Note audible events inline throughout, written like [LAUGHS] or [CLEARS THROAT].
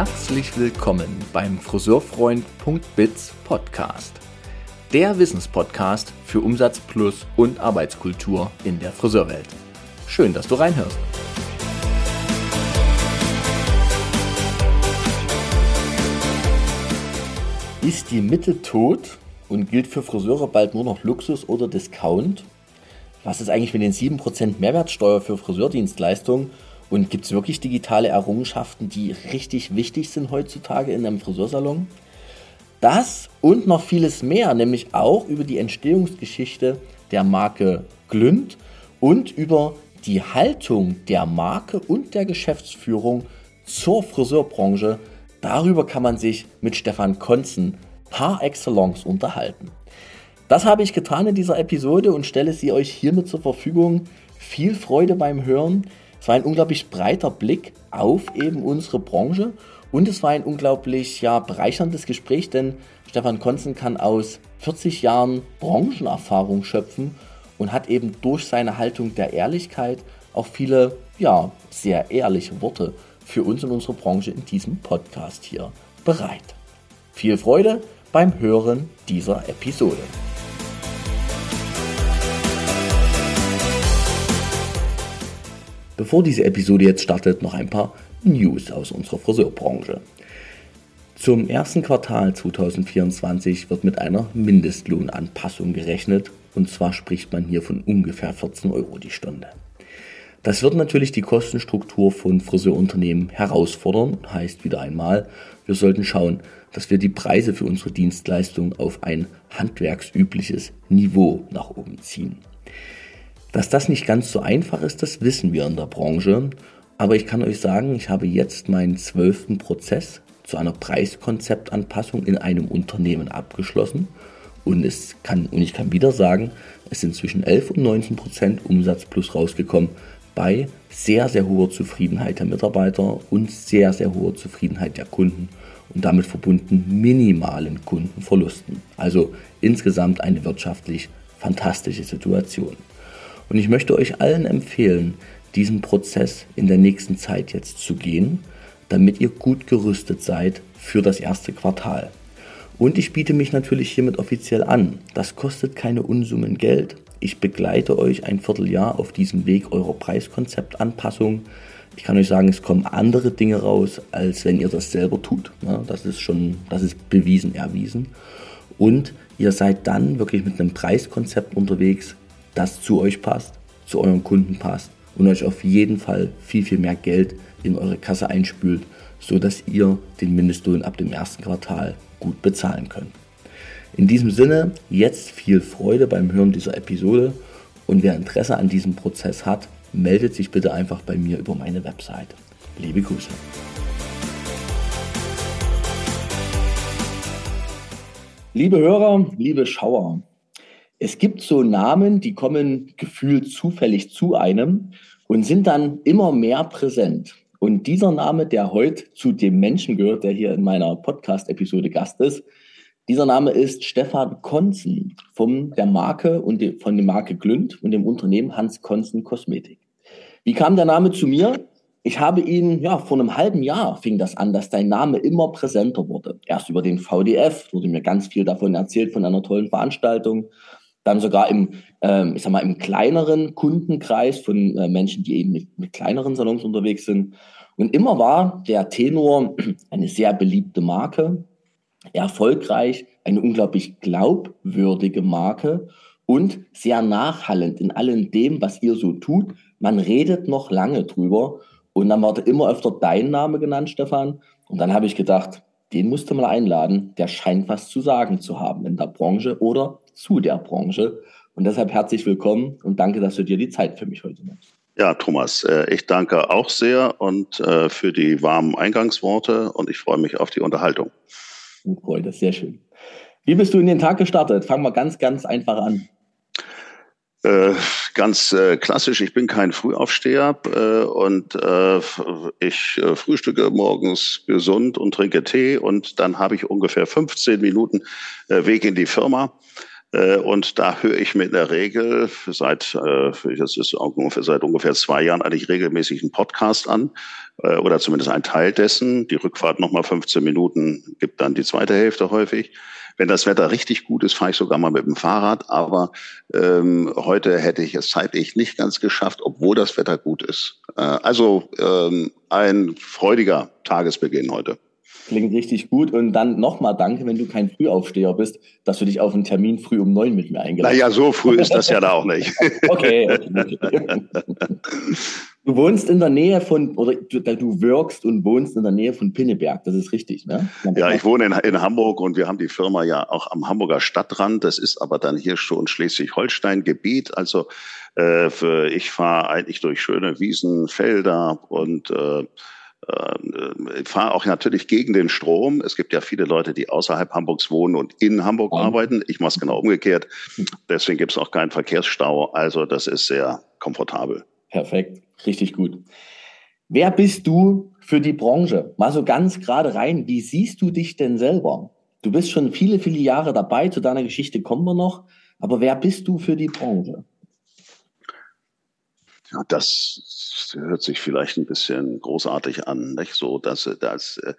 Herzlich willkommen beim Friseurfreund.biz Podcast. Der Wissenspodcast für Umsatz plus und Arbeitskultur in der Friseurwelt. Schön, dass du reinhörst. Ist die Mitte tot und gilt für Friseure bald nur noch Luxus oder Discount? Was ist eigentlich mit den 7% Mehrwertsteuer für Friseurdienstleistungen? Und gibt es wirklich digitale Errungenschaften, die richtig wichtig sind heutzutage in einem Friseursalon? Das und noch vieles mehr, nämlich auch über die Entstehungsgeschichte der Marke Glünd und über die Haltung der Marke und der Geschäftsführung zur Friseurbranche. Darüber kann man sich mit Stefan Konzen par excellence unterhalten. Das habe ich getan in dieser Episode und stelle sie euch hiermit zur Verfügung. Viel Freude beim Hören. Es war ein unglaublich breiter Blick auf eben unsere Branche und es war ein unglaublich ja, bereicherndes Gespräch, denn Stefan Konzen kann aus 40 Jahren Branchenerfahrung schöpfen und hat eben durch seine Haltung der Ehrlichkeit auch viele ja, sehr ehrliche Worte für uns und unsere Branche in diesem Podcast hier bereit. Viel Freude beim Hören dieser Episode. Bevor diese Episode jetzt startet, noch ein paar News aus unserer Friseurbranche. Zum ersten Quartal 2024 wird mit einer Mindestlohnanpassung gerechnet und zwar spricht man hier von ungefähr 14 Euro die Stunde. Das wird natürlich die Kostenstruktur von Friseurunternehmen herausfordern, heißt wieder einmal, wir sollten schauen, dass wir die Preise für unsere Dienstleistung auf ein handwerksübliches Niveau nach oben ziehen. Dass das nicht ganz so einfach ist, das wissen wir in der Branche. Aber ich kann euch sagen, ich habe jetzt meinen zwölften Prozess zu einer Preiskonzeptanpassung in einem Unternehmen abgeschlossen. Und, es kann, und ich kann wieder sagen, es sind zwischen 11 und 19 Prozent Umsatz plus rausgekommen bei sehr, sehr hoher Zufriedenheit der Mitarbeiter und sehr, sehr hoher Zufriedenheit der Kunden und damit verbunden minimalen Kundenverlusten. Also insgesamt eine wirtschaftlich fantastische Situation. Und ich möchte euch allen empfehlen, diesen Prozess in der nächsten Zeit jetzt zu gehen, damit ihr gut gerüstet seid für das erste Quartal. Und ich biete mich natürlich hiermit offiziell an. Das kostet keine Unsummen Geld. Ich begleite euch ein Vierteljahr auf diesem Weg eurer Preiskonzeptanpassung. Ich kann euch sagen, es kommen andere Dinge raus, als wenn ihr das selber tut. Das ist schon, das ist bewiesen, erwiesen. Und ihr seid dann wirklich mit einem Preiskonzept unterwegs, das zu euch passt, zu euren Kunden passt und euch auf jeden Fall viel, viel mehr Geld in eure Kasse einspült, sodass ihr den Mindestlohn ab dem ersten Quartal gut bezahlen könnt. In diesem Sinne, jetzt viel Freude beim Hören dieser Episode und wer Interesse an diesem Prozess hat, meldet sich bitte einfach bei mir über meine Website. Liebe Grüße. Liebe Hörer, liebe Schauer, es gibt so Namen, die kommen gefühlt zufällig zu einem und sind dann immer mehr präsent. Und dieser Name, der heute zu dem Menschen gehört, der hier in meiner Podcast-Episode Gast ist, dieser Name ist Stefan Konzen von der Marke und von der Marke Glünd und dem Unternehmen Hans Konzen Kosmetik. Wie kam der Name zu mir? Ich habe ihn, ja, vor einem halben Jahr fing das an, dass dein Name immer präsenter wurde. Erst über den VDF wurde mir ganz viel davon erzählt, von einer tollen Veranstaltung dann sogar im, ähm, ich sag mal, im kleineren Kundenkreis von äh, Menschen, die eben mit, mit kleineren Salons unterwegs sind. Und immer war der Tenor [CLEARS THROAT] eine sehr beliebte Marke, erfolgreich, eine unglaublich glaubwürdige Marke und sehr nachhallend in allem dem, was ihr so tut. Man redet noch lange drüber. Und dann wurde immer öfter dein Name genannt, Stefan. Und dann habe ich gedacht, den musst du mal einladen. Der scheint was zu sagen zu haben in der Branche oder zu der Branche. Und deshalb herzlich willkommen und danke, dass du dir die Zeit für mich heute nimmst. Ja, Thomas, äh, ich danke auch sehr und äh, für die warmen Eingangsworte und ich freue mich auf die Unterhaltung. Freude, sehr schön. Wie bist du in den Tag gestartet? Fangen wir ganz, ganz einfach an. Äh, ganz äh, klassisch, ich bin kein Frühaufsteher äh, und äh, ich frühstücke morgens gesund und trinke Tee und dann habe ich ungefähr 15 Minuten Weg in die Firma. Äh, und da höre ich mir in der Regel seit, äh, das ist ungefähr, seit ungefähr zwei Jahren eigentlich regelmäßig einen Podcast an äh, oder zumindest ein Teil dessen. Die Rückfahrt nochmal 15 Minuten gibt dann die zweite Hälfte häufig. Wenn das Wetter richtig gut ist, fahre ich sogar mal mit dem Fahrrad. Aber ähm, heute hätte ich es zeitlich nicht ganz geschafft, obwohl das Wetter gut ist. Äh, also ähm, ein freudiger Tagesbeginn heute. Klingt richtig gut. Und dann nochmal danke, wenn du kein Frühaufsteher bist, dass du dich auf einen Termin früh um neun mit mir eingeladen hast. Naja, so früh ist das ja da auch nicht. [LAUGHS] okay. okay. [LAUGHS] Du wohnst in der Nähe von, oder du, du wirkst und wohnst in der Nähe von Pinneberg, das ist richtig, ne? Ja, ich wohne in, in Hamburg und wir haben die Firma ja auch am Hamburger Stadtrand. Das ist aber dann hier schon Schleswig-Holstein-Gebiet. Also äh, für, ich fahre eigentlich durch schöne Wiesen, Felder und äh, äh, fahre auch natürlich gegen den Strom. Es gibt ja viele Leute, die außerhalb Hamburgs wohnen und in Hamburg arbeiten. Ich mache es genau umgekehrt. Deswegen gibt es auch keinen Verkehrsstau. Also das ist sehr komfortabel. Perfekt, richtig gut. Wer bist du für die Branche? Mal so ganz gerade rein, wie siehst du dich denn selber? Du bist schon viele, viele Jahre dabei, zu deiner Geschichte kommen wir noch. Aber wer bist du für die Branche? Ja, das hört sich vielleicht ein bisschen großartig an, nicht so, dass, dass äh,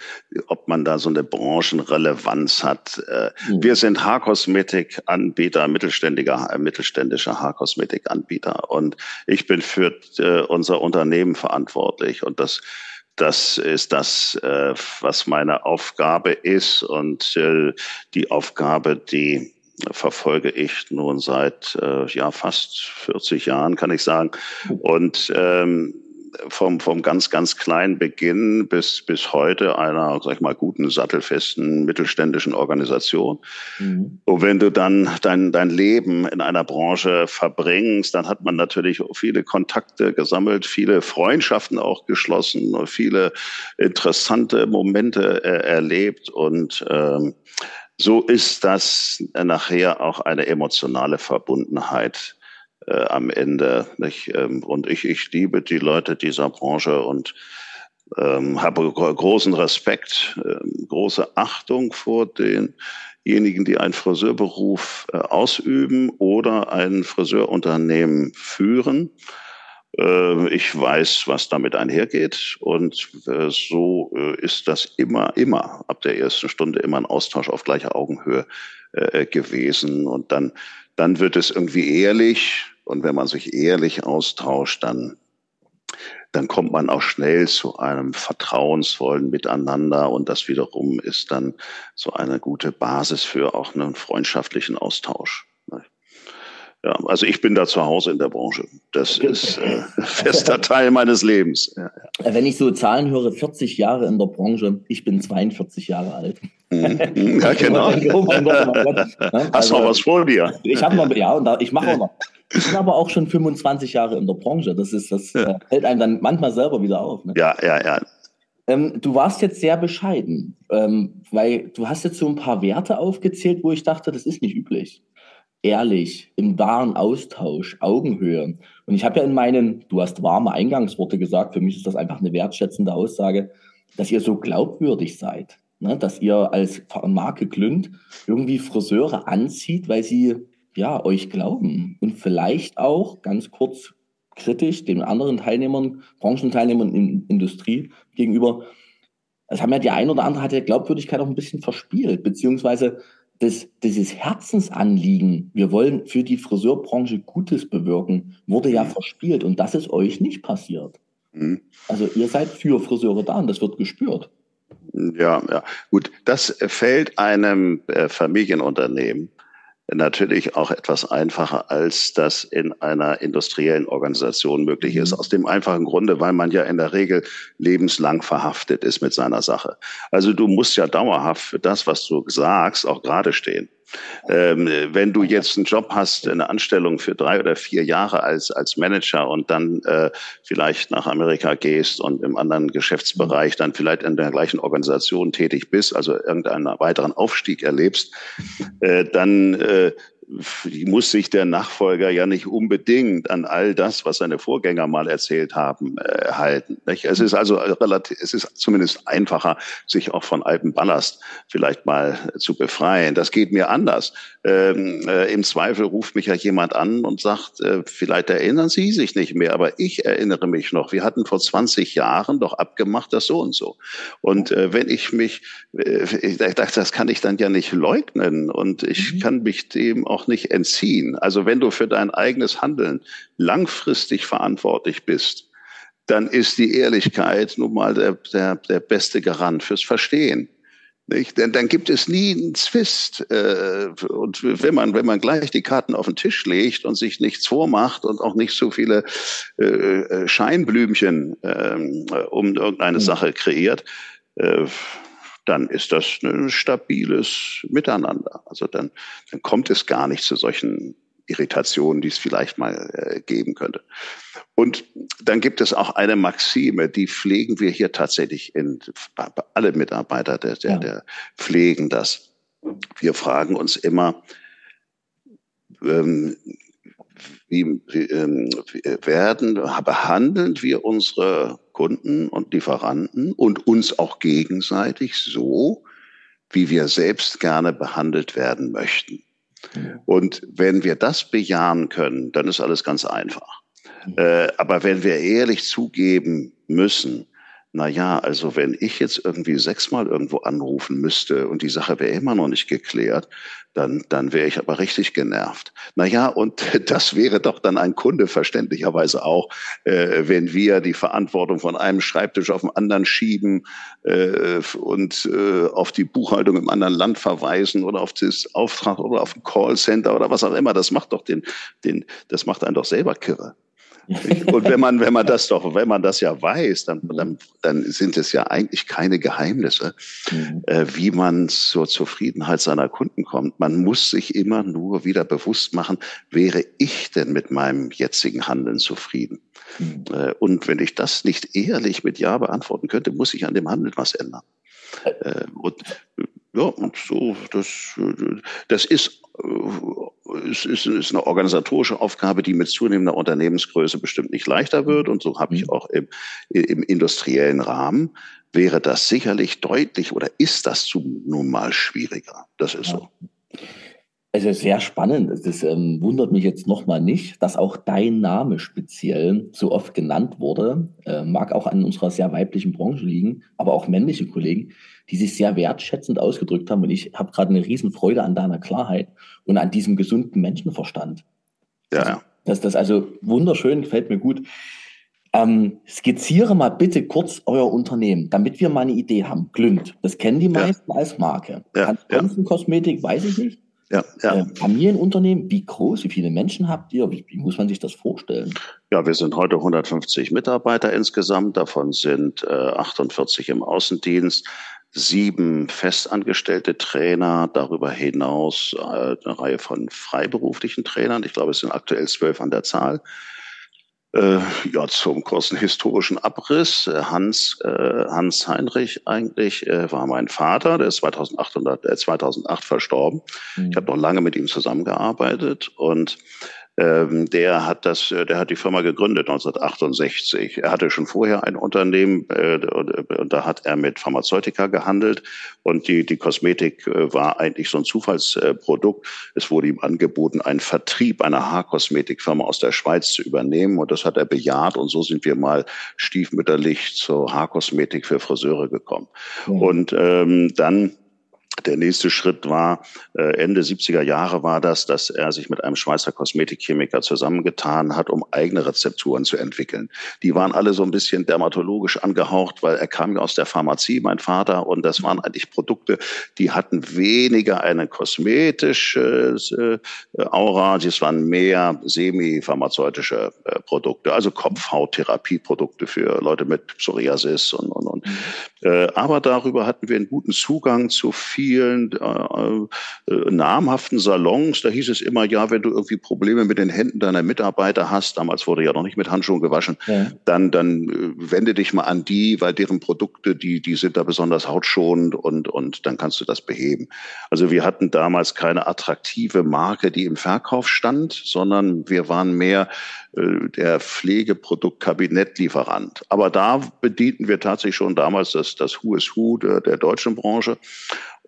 ob man da so eine Branchenrelevanz hat. Mhm. Wir sind Haarkosmetik-Anbieter, mittelständiger, äh, mittelständischer Haarkosmetik-Anbieter und ich bin für unser Unternehmen verantwortlich und das das ist das, was meine Aufgabe ist und die Aufgabe, die verfolge ich nun seit äh, ja fast 40 Jahren, kann ich sagen. Und ähm, vom, vom ganz, ganz kleinen Beginn bis, bis heute einer, sag ich mal, guten, sattelfesten mittelständischen Organisation. Mhm. Und wenn du dann dein, dein Leben in einer Branche verbringst, dann hat man natürlich viele Kontakte gesammelt, viele Freundschaften auch geschlossen, viele interessante Momente äh, erlebt und ähm, so ist das nachher auch eine emotionale Verbundenheit äh, am Ende. Nicht? Ähm, und ich, ich liebe die Leute dieser Branche und ähm, habe großen Respekt, äh, große Achtung vor denjenigen, die einen Friseurberuf äh, ausüben oder ein Friseurunternehmen führen. Äh, ich weiß, was damit einhergeht. Und äh, so äh, ist das immer, immer ab der ersten Stunde immer ein Austausch auf gleicher Augenhöhe gewesen. Und dann, dann wird es irgendwie ehrlich. Und wenn man sich ehrlich austauscht, dann, dann kommt man auch schnell zu einem vertrauensvollen Miteinander. Und das wiederum ist dann so eine gute Basis für auch einen freundschaftlichen Austausch. Ja, also ich bin da zu Hause in der Branche. Das ist äh, [LAUGHS] fester Teil meines Lebens. Ja, ja. Äh, wenn ich so Zahlen höre, 40 Jahre in der Branche, ich bin 42 Jahre alt. Mhm. Ja, [LAUGHS] genau. oh mein Gott, oh. [LAUGHS] Hast also, noch was vor dir? Ich habe noch, ja, und da, ich mache auch noch. Ich bin aber auch schon 25 Jahre in der Branche. Das ist, das äh, hält einem dann manchmal selber wieder auf. Ne? Ja, ja, ja. Ähm, du warst jetzt sehr bescheiden, ähm, weil du hast jetzt so ein paar Werte aufgezählt, wo ich dachte, das ist nicht üblich ehrlich, im wahren Austausch, Augenhöhe. Und ich habe ja in meinen, du hast warme Eingangsworte gesagt, für mich ist das einfach eine wertschätzende Aussage, dass ihr so glaubwürdig seid, ne? dass ihr als Marke Glünd irgendwie Friseure anzieht, weil sie ja euch glauben und vielleicht auch ganz kurz kritisch den anderen Teilnehmern, Branchenteilnehmern in Industrie gegenüber. Das haben ja die ein oder andere hat ja Glaubwürdigkeit auch ein bisschen verspielt, beziehungsweise das, dieses Herzensanliegen, wir wollen für die Friseurbranche Gutes bewirken, wurde ja mhm. verspielt und das ist euch nicht passiert. Mhm. Also ihr seid für Friseure da und das wird gespürt. Ja, ja, gut. Das fällt einem äh, Familienunternehmen natürlich auch etwas einfacher, als das in einer industriellen Organisation möglich ist. Mhm. Aus dem einfachen Grunde, weil man ja in der Regel lebenslang verhaftet ist mit seiner Sache. Also du musst ja dauerhaft für das, was du sagst, auch gerade stehen. Ähm, wenn du jetzt einen Job hast, eine Anstellung für drei oder vier Jahre als, als Manager und dann äh, vielleicht nach Amerika gehst und im anderen Geschäftsbereich dann vielleicht in der gleichen Organisation tätig bist, also irgendeinen weiteren Aufstieg erlebst, äh, dann äh, muss sich der Nachfolger ja nicht unbedingt an all das, was seine Vorgänger mal erzählt haben, äh, halten. Nicht? Es ist also relativ, es ist zumindest einfacher, sich auch von altem Ballast vielleicht mal zu befreien. Das geht mir anders. Ähm, äh, Im Zweifel ruft mich ja jemand an und sagt, äh, vielleicht erinnern Sie sich nicht mehr, aber ich erinnere mich noch. Wir hatten vor 20 Jahren doch abgemacht, das so und so. Und äh, wenn ich mich, äh, das kann ich dann ja nicht leugnen und ich mhm. kann mich dem auch nicht entziehen. Also wenn du für dein eigenes Handeln langfristig verantwortlich bist, dann ist die Ehrlichkeit nun mal der, der, der beste Garant fürs Verstehen. Nicht? Denn dann gibt es nie einen Zwist. Äh, und wenn man, wenn man gleich die Karten auf den Tisch legt und sich nichts vormacht und auch nicht so viele äh, äh Scheinblümchen äh, um irgendeine mhm. Sache kreiert, dann ist das ein stabiles Miteinander. Also dann, dann kommt es gar nicht zu solchen Irritationen, die es vielleicht mal äh, geben könnte. Und dann gibt es auch eine Maxime, die pflegen wir hier tatsächlich in alle Mitarbeiter der, der, der pflegen das. Wir fragen uns immer, ähm, wie, wie ähm, werden, behandeln wir unsere Kunden und Lieferanten und uns auch gegenseitig so, wie wir selbst gerne behandelt werden möchten. Und wenn wir das bejahen können, dann ist alles ganz einfach. Äh, aber wenn wir ehrlich zugeben müssen, na ja, also wenn ich jetzt irgendwie sechsmal irgendwo anrufen müsste und die Sache wäre immer noch nicht geklärt, dann, dann wäre ich aber richtig genervt. Na ja, und [LAUGHS] das wäre doch dann ein Kunde verständlicherweise auch, äh, wenn wir die Verantwortung von einem Schreibtisch auf den anderen schieben äh, und äh, auf die Buchhaltung im anderen Land verweisen oder auf das Auftrag oder auf ein Callcenter oder was auch immer. Das macht doch den, den, das macht einen doch selber kirre. Und wenn man, wenn man das doch, wenn man das ja weiß, dann, dann, dann sind es ja eigentlich keine Geheimnisse, mhm. äh, wie man zur Zufriedenheit seiner Kunden kommt. Man muss sich immer nur wieder bewusst machen, wäre ich denn mit meinem jetzigen Handeln zufrieden? Mhm. Äh, und wenn ich das nicht ehrlich mit Ja beantworten könnte, muss ich an dem Handeln was ändern. Äh, und ja, und so, das, das ist, ist, ist, ist eine organisatorische Aufgabe, die mit zunehmender Unternehmensgröße bestimmt nicht leichter wird. Und so habe ich mhm. auch im, im industriellen Rahmen wäre das sicherlich deutlich oder ist das nun mal schwieriger. Das ist so. Also sehr spannend. Das ähm, wundert mich jetzt nochmal nicht, dass auch dein Name speziell so oft genannt wurde. Äh, mag auch an unserer sehr weiblichen Branche liegen, aber auch männliche Kollegen, die sich sehr wertschätzend ausgedrückt haben. Und ich habe gerade eine Riesenfreude an deiner Klarheit und an diesem gesunden Menschenverstand. Ja, ja. Das, das also wunderschön, gefällt mir gut. Ähm, skizziere mal bitte kurz euer Unternehmen, damit wir mal eine Idee haben. Glünd, das kennen die meisten ja. als Marke. Ja, ja. Kosmetik, weiß ich nicht. Ja, ja. Äh, Familienunternehmen, wie groß, wie viele Menschen habt ihr? Wie, wie, muss man sich das vorstellen? Ja, wir sind heute 150 Mitarbeiter insgesamt. Davon sind äh, 48 im Außendienst, sieben festangestellte Trainer, darüber hinaus äh, eine Reihe von freiberuflichen Trainern. Ich glaube, es sind aktuell zwölf an der Zahl. Äh, ja, zum kurzen historischen Abriss. Äh, Hans, äh, Hans Heinrich eigentlich äh, war mein Vater, der ist 2800, äh, 2008 verstorben. Mhm. Ich habe noch lange mit ihm zusammengearbeitet und ähm, der hat das, äh, der hat die Firma gegründet 1968. Er hatte schon vorher ein Unternehmen äh, und da hat er mit Pharmazeutika gehandelt und die die Kosmetik äh, war eigentlich so ein Zufallsprodukt. Es wurde ihm angeboten, einen Vertrieb einer Haarkosmetikfirma aus der Schweiz zu übernehmen und das hat er bejaht und so sind wir mal stiefmütterlich zur Haarkosmetik für Friseure gekommen. Mhm. Und ähm, dann der nächste Schritt war, äh, Ende 70er Jahre war das, dass er sich mit einem Schweizer Kosmetikchemiker zusammengetan hat, um eigene Rezepturen zu entwickeln. Die waren alle so ein bisschen dermatologisch angehaucht, weil er kam ja aus der Pharmazie, mein Vater, und das waren eigentlich Produkte, die hatten weniger eine kosmetische äh, Aura, das waren mehr semi-pharmazeutische äh, Produkte, also Kopfhauttherapie-Produkte für Leute mit Psoriasis und, und, und. Mhm. aber darüber hatten wir einen guten Zugang zu viel vielen äh, äh, namhaften Salons, da hieß es immer, ja, wenn du irgendwie Probleme mit den Händen deiner Mitarbeiter hast, damals wurde ja noch nicht mit Handschuhen gewaschen, ja. dann, dann äh, wende dich mal an die, weil deren Produkte, die, die sind da besonders hautschonend und, und dann kannst du das beheben. Also wir hatten damals keine attraktive Marke, die im Verkauf stand, sondern wir waren mehr äh, der Pflegeproduktkabinettlieferant. Aber da bedienten wir tatsächlich schon damals das, das Who is Who der, der deutschen Branche.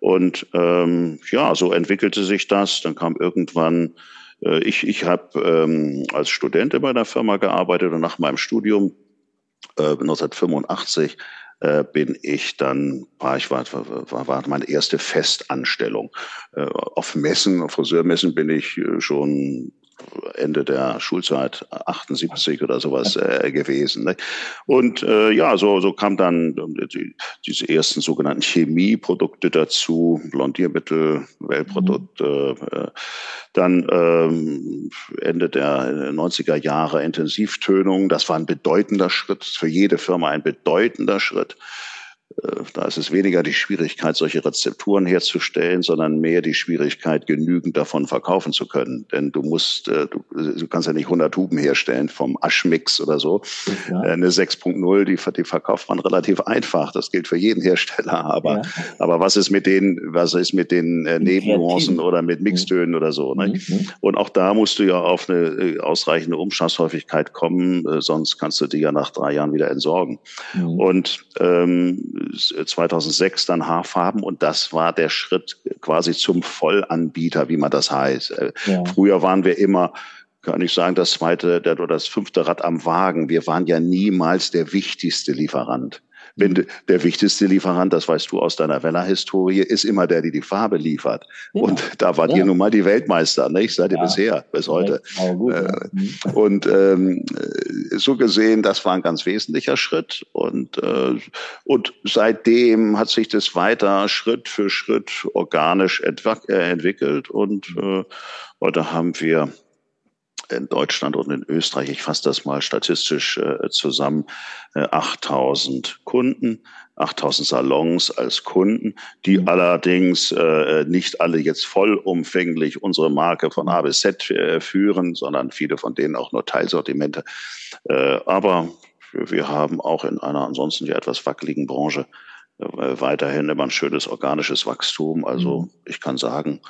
Und ähm, ja, so entwickelte sich das. Dann kam irgendwann, äh, ich, ich habe ähm, als Student bei der Firma gearbeitet und nach meinem Studium äh, 1985 äh, bin ich dann, war ich war, war, war meine erste Festanstellung. Äh, auf Messen, auf Friseurmessen bin ich äh, schon Ende der Schulzeit 78 oder sowas äh, gewesen. Ne? Und äh, ja, so, so kam dann die, diese ersten sogenannten Chemieprodukte dazu, Blondiermittel, Wellprodukte, mhm. äh, dann ähm, Ende der 90er Jahre Intensivtönung. Das war ein bedeutender Schritt, für jede Firma ein bedeutender Schritt. Äh, da ist es weniger die Schwierigkeit, solche Rezepturen herzustellen, sondern mehr die Schwierigkeit, genügend davon verkaufen zu können. Denn du musst, äh, du, du kannst ja nicht 100 Tuben herstellen vom Aschmix oder so. Ja. Äh, eine 6.0, die, die verkauft man relativ einfach. Das gilt für jeden Hersteller. [LAUGHS] Aber, ja. aber was ist mit den, was ist mit den Nebennuancen oder mit Mixtönen mhm. oder so? Ne? Mhm. Und auch da musst du ja auf eine ausreichende Umschlagshäufigkeit kommen, sonst kannst du die ja nach drei Jahren wieder entsorgen. Mhm. Und ähm, 2006 dann Haarfarben und das war der Schritt quasi zum Vollanbieter, wie man das heißt. Äh, ja. Früher waren wir immer kann ich sagen, das zweite der, oder das fünfte Rad am Wagen. Wir waren ja niemals der wichtigste Lieferant. Wenn der wichtigste Lieferant, das weißt du aus deiner Weller-Historie, ist immer der, der die Farbe liefert. Ja. Und da wart ja. ihr nun mal die Weltmeister, nicht? Seid ihr ja. bisher, bis heute. Gut, äh, mhm. Und ähm, so gesehen, das war ein ganz wesentlicher Schritt. Und, äh, und seitdem hat sich das weiter Schritt für Schritt organisch äh, entwickelt. Und äh, heute haben wir in Deutschland und in Österreich, ich fasse das mal statistisch äh, zusammen, äh, 8000 Kunden, 8000 Salons als Kunden, die mhm. allerdings äh, nicht alle jetzt vollumfänglich unsere Marke von A bis Z äh, führen, sondern viele von denen auch nur Teilsortimente. Äh, aber wir haben auch in einer ansonsten ja etwas wackeligen Branche äh, weiterhin immer ein schönes organisches Wachstum. Also mhm. ich kann sagen,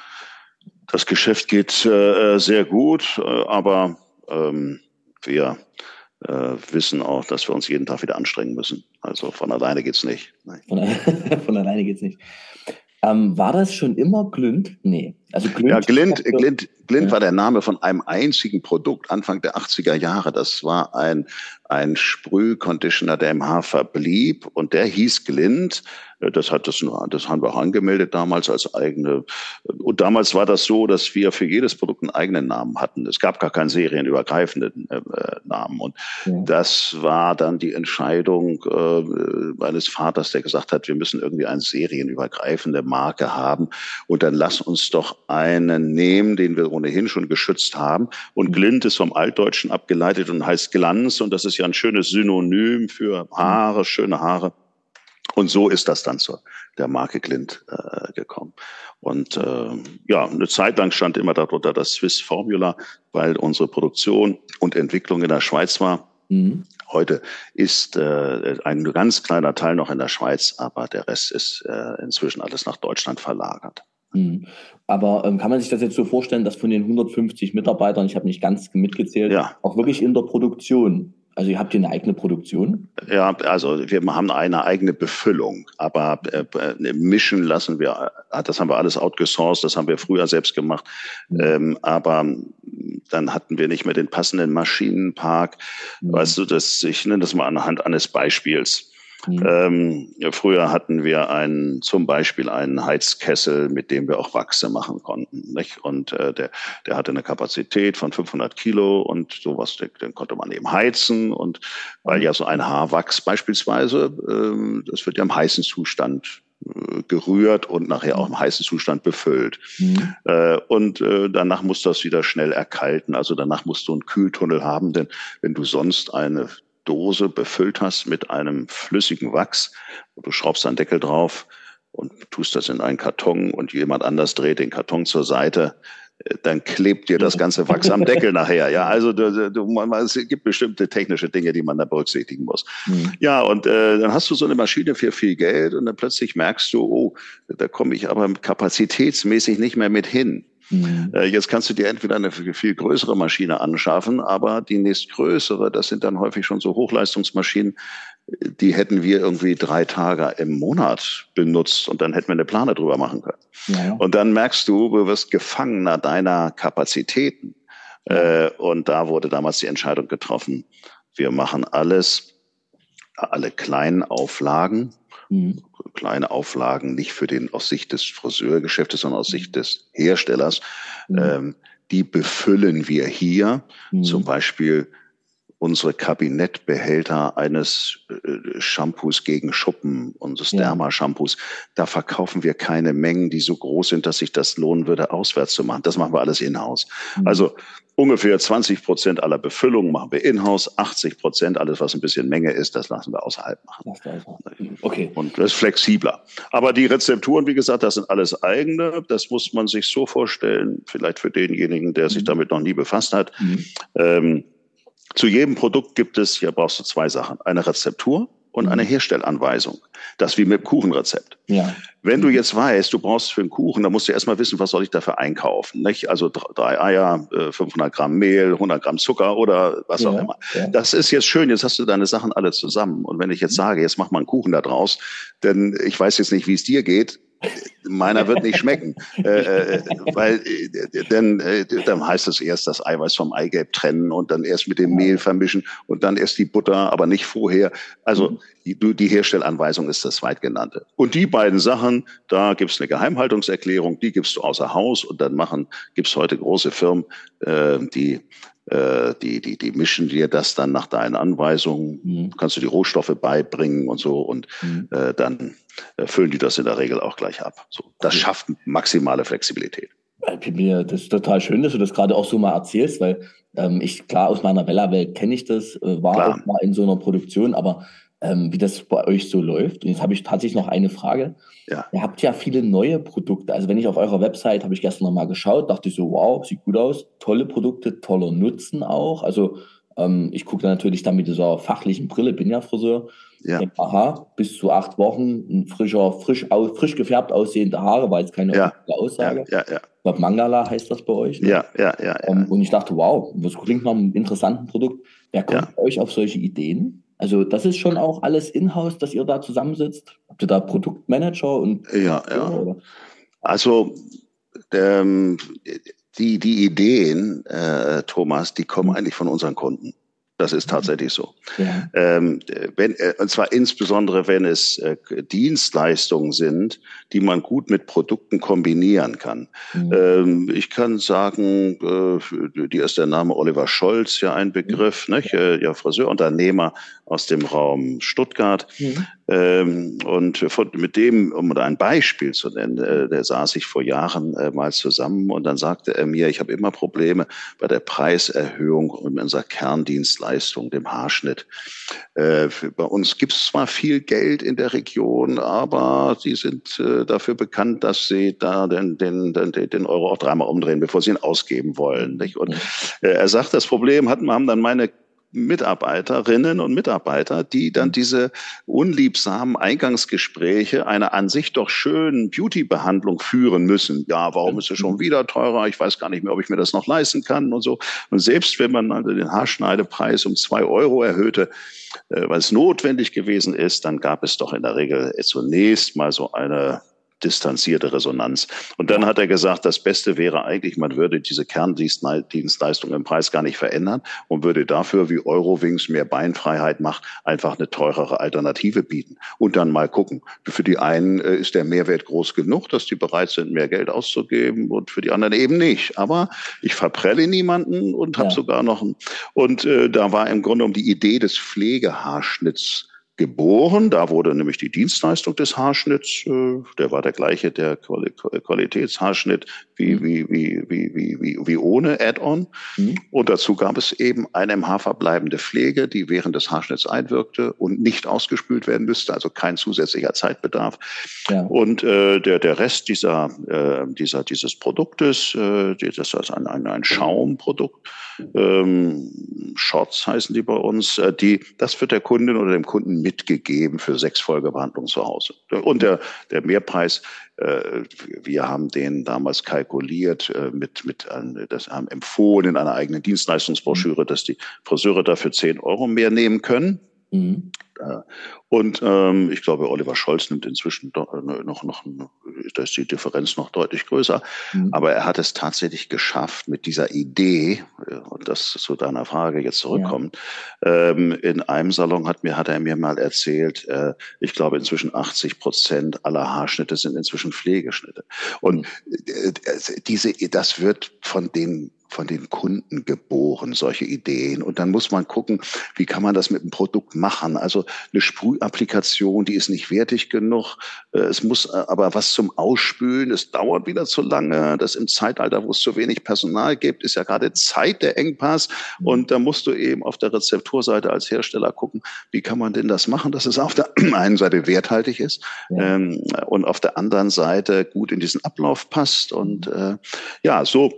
das Geschäft geht äh, sehr gut, äh, aber ähm, wir äh, wissen auch, dass wir uns jeden Tag wieder anstrengen müssen. Also von alleine geht's nicht. Von, [LAUGHS] von, alleine geht's nicht. Ähm, war das schon immer Glünd? Nee. Also Glünd, ja, Glint, Glint, Glint ja. war der Name von einem einzigen Produkt Anfang der 80er Jahre. Das war ein, ein Sprühconditioner, der im Haar verblieb und der hieß Glint. Das hat das, das haben wir auch angemeldet damals als eigene. Und damals war das so, dass wir für jedes Produkt einen eigenen Namen hatten. Es gab gar keinen serienübergreifenden äh, Namen. Und ja. das war dann die Entscheidung äh, meines Vaters, der gesagt hat, wir müssen irgendwie eine serienübergreifende Marke haben. Und dann lass uns doch einen nehmen, den wir ohnehin schon geschützt haben. Und mhm. Glint ist vom Altdeutschen abgeleitet und heißt Glanz. Und das ist ja ein schönes Synonym für Haare, schöne Haare. Und so ist das dann zur der Marke Glint äh, gekommen. Und äh, ja, eine Zeit lang stand immer darunter das Swiss Formula, weil unsere Produktion und Entwicklung in der Schweiz war. Mhm. Heute ist äh, ein ganz kleiner Teil noch in der Schweiz, aber der Rest ist äh, inzwischen alles nach Deutschland verlagert. Mhm. Aber ähm, kann man sich das jetzt so vorstellen, dass von den 150 Mitarbeitern, ich habe nicht ganz mitgezählt, ja. auch wirklich in der Produktion also ihr habt hier eine eigene Produktion? Ja, also wir haben eine eigene Befüllung, aber äh, äh, mischen lassen wir, äh, das haben wir alles outgesourced, das haben wir früher selbst gemacht. Mhm. Ähm, aber dann hatten wir nicht mehr den passenden Maschinenpark. Mhm. Weißt du, das, ich nenne das mal anhand eines Beispiels. Mhm. Ähm, früher hatten wir einen, zum Beispiel einen Heizkessel, mit dem wir auch Wachse machen konnten. Nicht? Und äh, der, der hatte eine Kapazität von 500 Kilo und sowas, den, den konnte man eben heizen. Und weil ja so ein Haarwachs beispielsweise, äh, das wird ja im heißen Zustand äh, gerührt und nachher auch im heißen Zustand befüllt. Mhm. Äh, und äh, danach muss das wieder schnell erkalten. Also danach musst du einen Kühltunnel haben, denn wenn du sonst eine Dose befüllt hast mit einem flüssigen Wachs, du schraubst einen Deckel drauf, und tust das in einen Karton und jemand anders dreht den Karton zur Seite, dann klebt dir das ganze Wachs am Deckel [LAUGHS] nachher. Ja, also du, du, man, es gibt bestimmte technische Dinge, die man da berücksichtigen muss. Mhm. Ja, und äh, dann hast du so eine Maschine für viel Geld und dann plötzlich merkst du, oh, da komme ich aber kapazitätsmäßig nicht mehr mit hin. Mhm. Äh, jetzt kannst du dir entweder eine viel größere Maschine anschaffen, aber die nächstgrößere, das sind dann häufig schon so Hochleistungsmaschinen, die hätten wir irgendwie drei Tage im Monat benutzt und dann hätten wir eine Plane drüber machen können. Ja. Und dann merkst du, du wirst Gefangener deiner Kapazitäten. Ja. Äh, und da wurde damals die Entscheidung getroffen, wir machen alles, alle kleinen Auflagen, mhm. kleine Auflagen nicht für den aus Sicht des Friseurgeschäftes, sondern aus Sicht des Herstellers, mhm. ähm, die befüllen wir hier. Mhm. Zum Beispiel unsere Kabinettbehälter eines äh, Shampoos gegen Schuppen, unseres ja. Derma-Shampoos, da verkaufen wir keine Mengen, die so groß sind, dass sich das lohnen würde, auswärts zu machen. Das machen wir alles in-house. Mhm. Also ungefähr 20 Prozent aller Befüllungen machen wir in-house, 80 Prozent, alles was ein bisschen Menge ist, das lassen wir außerhalb machen. Okay. Und das ist flexibler. Aber die Rezepturen, wie gesagt, das sind alles eigene. Das muss man sich so vorstellen, vielleicht für denjenigen, der sich mhm. damit noch nie befasst hat. Mhm. Ähm, zu jedem Produkt gibt es, hier brauchst du zwei Sachen, eine Rezeptur und eine mhm. Herstellanweisung. Das wie mit dem Kuchenrezept. Ja. Wenn du jetzt weißt, du brauchst für einen Kuchen, dann musst du erstmal wissen, was soll ich dafür einkaufen. Nicht? Also drei Eier, 500 äh, Gramm Mehl, 100 Gramm Zucker oder was ja, auch immer. Ja. Das ist jetzt schön, jetzt hast du deine Sachen alle zusammen. Und wenn ich jetzt sage, jetzt mach mal einen Kuchen da draus, denn ich weiß jetzt nicht, wie es dir geht, meiner wird nicht schmecken, [LAUGHS] äh, äh, weil äh, denn äh, dann heißt es erst das Eiweiß vom Eigelb trennen und dann erst mit dem Mehl vermischen und dann erst die Butter, aber nicht vorher. Also die, die Herstellanweisung ist das zweitgenannte. Und die beiden Sachen, da gibt's eine Geheimhaltungserklärung, die gibst du außer Haus und dann machen gibt's heute große Firmen, äh, die die, die, die mischen dir das dann nach deinen Anweisungen, mhm. kannst du die Rohstoffe beibringen und so und mhm. äh, dann äh, füllen die das in der Regel auch gleich ab. So, das schafft maximale Flexibilität. Das ist total schön, dass du das gerade auch so mal erzählst, weil ähm, ich, klar, aus meiner Bella-Welt kenne ich das, äh, war klar. auch mal in so einer Produktion, aber ähm, wie das bei euch so läuft. Und jetzt habe ich tatsächlich noch eine Frage. Ja. Ihr habt ja viele neue Produkte. Also wenn ich auf eurer Website, habe ich gestern noch mal geschaut, dachte ich so, wow, sieht gut aus. Tolle Produkte, toller Nutzen auch. Also ähm, ich gucke natürlich dann mit dieser fachlichen Brille, bin ja Friseur. Ja. Denke, aha, bis zu acht Wochen ein frischer, frisch, frisch gefärbt aussehende Haare, war jetzt keine ja. Aussage. Ja, ja, ja. Ich glaube, Mangala heißt das bei euch. Ne? Ja, ja, ja, ja. Um, und ich dachte, wow, das klingt nach einem interessanten Produkt. Wer kommt ja. euch auf solche Ideen? Also das ist schon auch alles in-house, dass ihr da zusammensitzt? Habt ihr da Produktmanager und ja, ja. Oder? Also ähm, die, die Ideen, äh, Thomas, die kommen mhm. eigentlich von unseren Kunden. Das ist tatsächlich so. Ja. Ähm, wenn, äh, und zwar insbesondere, wenn es äh, Dienstleistungen sind, die man gut mit Produkten kombinieren kann. Mhm. Ähm, ich kann sagen, äh, dir ist der Name Oliver Scholz ja ein Begriff, mhm. nicht? Äh, ja, Friseurunternehmer aus dem Raum Stuttgart. Mhm. Ähm, und mit dem, um ein Beispiel zu nennen, äh, der saß ich vor Jahren äh, mal zusammen und dann sagte er mir, ich habe immer Probleme bei der Preiserhöhung und unserer Kerndienstleistung, dem Haarschnitt. Äh, bei uns gibt es zwar viel Geld in der Region, aber sie sind dafür bekannt, dass sie da den, den, den, den Euro auch dreimal umdrehen, bevor sie ihn ausgeben wollen. Und äh, er sagt, das Problem hatten, haben dann meine Mitarbeiterinnen und Mitarbeiter, die dann diese unliebsamen Eingangsgespräche einer an sich doch schönen Beauty-Behandlung führen müssen. Ja, warum ist es schon wieder teurer? Ich weiß gar nicht mehr, ob ich mir das noch leisten kann und so. Und selbst wenn man also den Haarschneidepreis um zwei Euro erhöhte, äh, weil es notwendig gewesen ist, dann gab es doch in der Regel zunächst mal so eine distanzierte Resonanz. Und dann hat er gesagt, das Beste wäre eigentlich, man würde diese Kerndienstleistung im Preis gar nicht verändern und würde dafür, wie Eurowings mehr Beinfreiheit macht, einfach eine teurere Alternative bieten. Und dann mal gucken. Für die einen äh, ist der Mehrwert groß genug, dass die bereit sind, mehr Geld auszugeben und für die anderen eben nicht. Aber ich verprelle niemanden und habe ja. sogar noch ein, und äh, da war im Grunde um die Idee des Pflegehaarschnitts geboren. Da wurde nämlich die Dienstleistung des Haarschnitts, äh, der war der gleiche, der Quali Qualitätshaarschnitt wie, mhm. wie, wie, wie, wie, wie, wie ohne Add-on. Mhm. Und dazu gab es eben eine im Haar verbleibende Pflege, die während des Haarschnitts einwirkte und nicht ausgespült werden müsste, also kein zusätzlicher Zeitbedarf. Ja. Und äh, der, der Rest dieser, äh, dieser, dieses Produktes, äh, das ist ein, ein, ein Schaumprodukt, ähm, Shorts heißen die bei uns, äh, die, das wird der Kundin oder dem Kunden mitgegeben für sechs Folgebehandlungen zu Hause. Und der, der Mehrpreis, äh, wir haben den damals kalkuliert äh, mit, mit äh, das haben empfohlen in einer eigenen Dienstleistungsbroschüre, dass die Friseure dafür zehn Euro mehr nehmen können. Mhm. Und ähm, ich glaube, Oliver Scholz nimmt inzwischen äh, noch, noch, da ist die Differenz noch deutlich größer. Mhm. Aber er hat es tatsächlich geschafft, mit dieser Idee, äh, und das zu deiner Frage jetzt zurückkommt, ja. ähm, in einem Salon hat mir, hat er mir mal erzählt, äh, ich glaube, inzwischen 80 Prozent aller Haarschnitte sind inzwischen Pflegeschnitte. Und mhm. äh, diese, das wird von den von den Kunden geboren, solche Ideen. Und dann muss man gucken, wie kann man das mit dem Produkt machen. Also eine Sprühapplikation, die ist nicht wertig genug. Äh, es muss äh, aber was zum Ausspülen. Es dauert wieder zu lange. Das im Zeitalter, wo es zu wenig Personal gibt, ist ja gerade Zeit der Engpass. Mhm. Und da musst du eben auf der Rezepturseite als Hersteller gucken, wie kann man denn das machen, dass es auf der [CLEARS THROAT] einen Seite werthaltig ist ja. ähm, und auf der anderen Seite gut in diesen Ablauf passt. Und äh, ja, so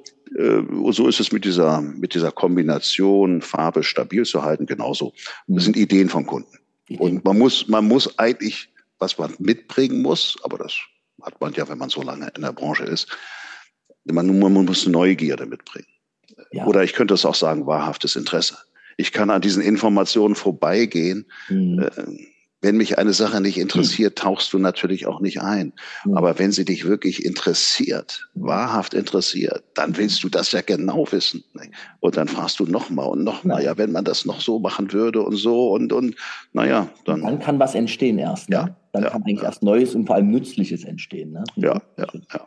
so ist es mit dieser, mit dieser Kombination, Farbe stabil zu halten, genauso. Das sind Ideen von Kunden. Und man muss, man muss eigentlich, was man mitbringen muss, aber das hat man ja, wenn man so lange in der Branche ist, man, man muss Neugierde mitbringen. Ja. Oder ich könnte es auch sagen, wahrhaftes Interesse. Ich kann an diesen Informationen vorbeigehen. Mhm. Äh, wenn mich eine Sache nicht interessiert, tauchst du natürlich auch nicht ein. Aber wenn sie dich wirklich interessiert, wahrhaft interessiert, dann willst du das ja genau wissen. Und dann fragst du nochmal und nochmal, ja, wenn man das noch so machen würde und so und, und, naja, dann. Dann kann was entstehen erst. Ne? Ja, dann ja, kann eigentlich ja. erst Neues und vor allem Nützliches entstehen. Ne? Ja, ja, ja,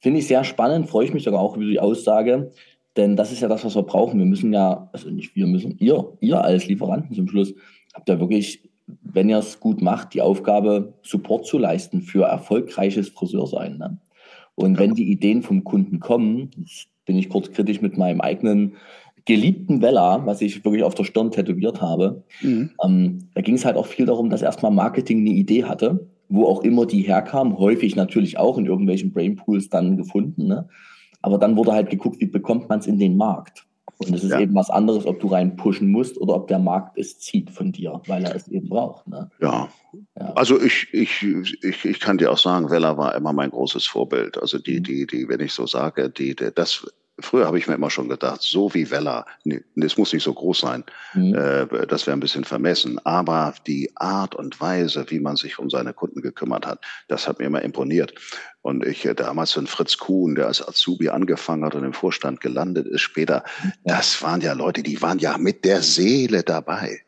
Finde ich sehr spannend, freue ich mich sogar auch über die Aussage. Denn das ist ja das, was wir brauchen. Wir müssen ja, also nicht wir müssen, ihr, ihr als Lieferanten zum Schluss, habt ja wirklich wenn ihr es gut macht, die Aufgabe, Support zu leisten für erfolgreiches Friseursein. Ne? Und ja. wenn die Ideen vom Kunden kommen, bin ich kurz kritisch mit meinem eigenen geliebten Vella, was ich wirklich auf der Stirn tätowiert habe. Mhm. Ähm, da ging es halt auch viel darum, dass erstmal Marketing eine Idee hatte, wo auch immer die herkam, häufig natürlich auch in irgendwelchen Brainpools dann gefunden. Ne? Aber dann wurde halt geguckt, wie bekommt man es in den Markt? Und es ist ja. eben was anderes, ob du rein pushen musst oder ob der Markt es zieht von dir, weil er es eben braucht. Ne? Ja. ja. Also ich, ich, ich, ich kann dir auch sagen, Weller war immer mein großes Vorbild. Also die, mhm. die, die, wenn ich so sage, die, die das Früher habe ich mir immer schon gedacht, so wie Weller, nee, das muss nicht so groß sein, mhm. äh, das wäre ein bisschen vermessen. Aber die Art und Weise, wie man sich um seine Kunden gekümmert hat, das hat mir immer imponiert. Und ich äh, damals ein Fritz Kuhn, der als Azubi angefangen hat und im Vorstand gelandet ist, später, das waren ja Leute, die waren ja mit der Seele dabei.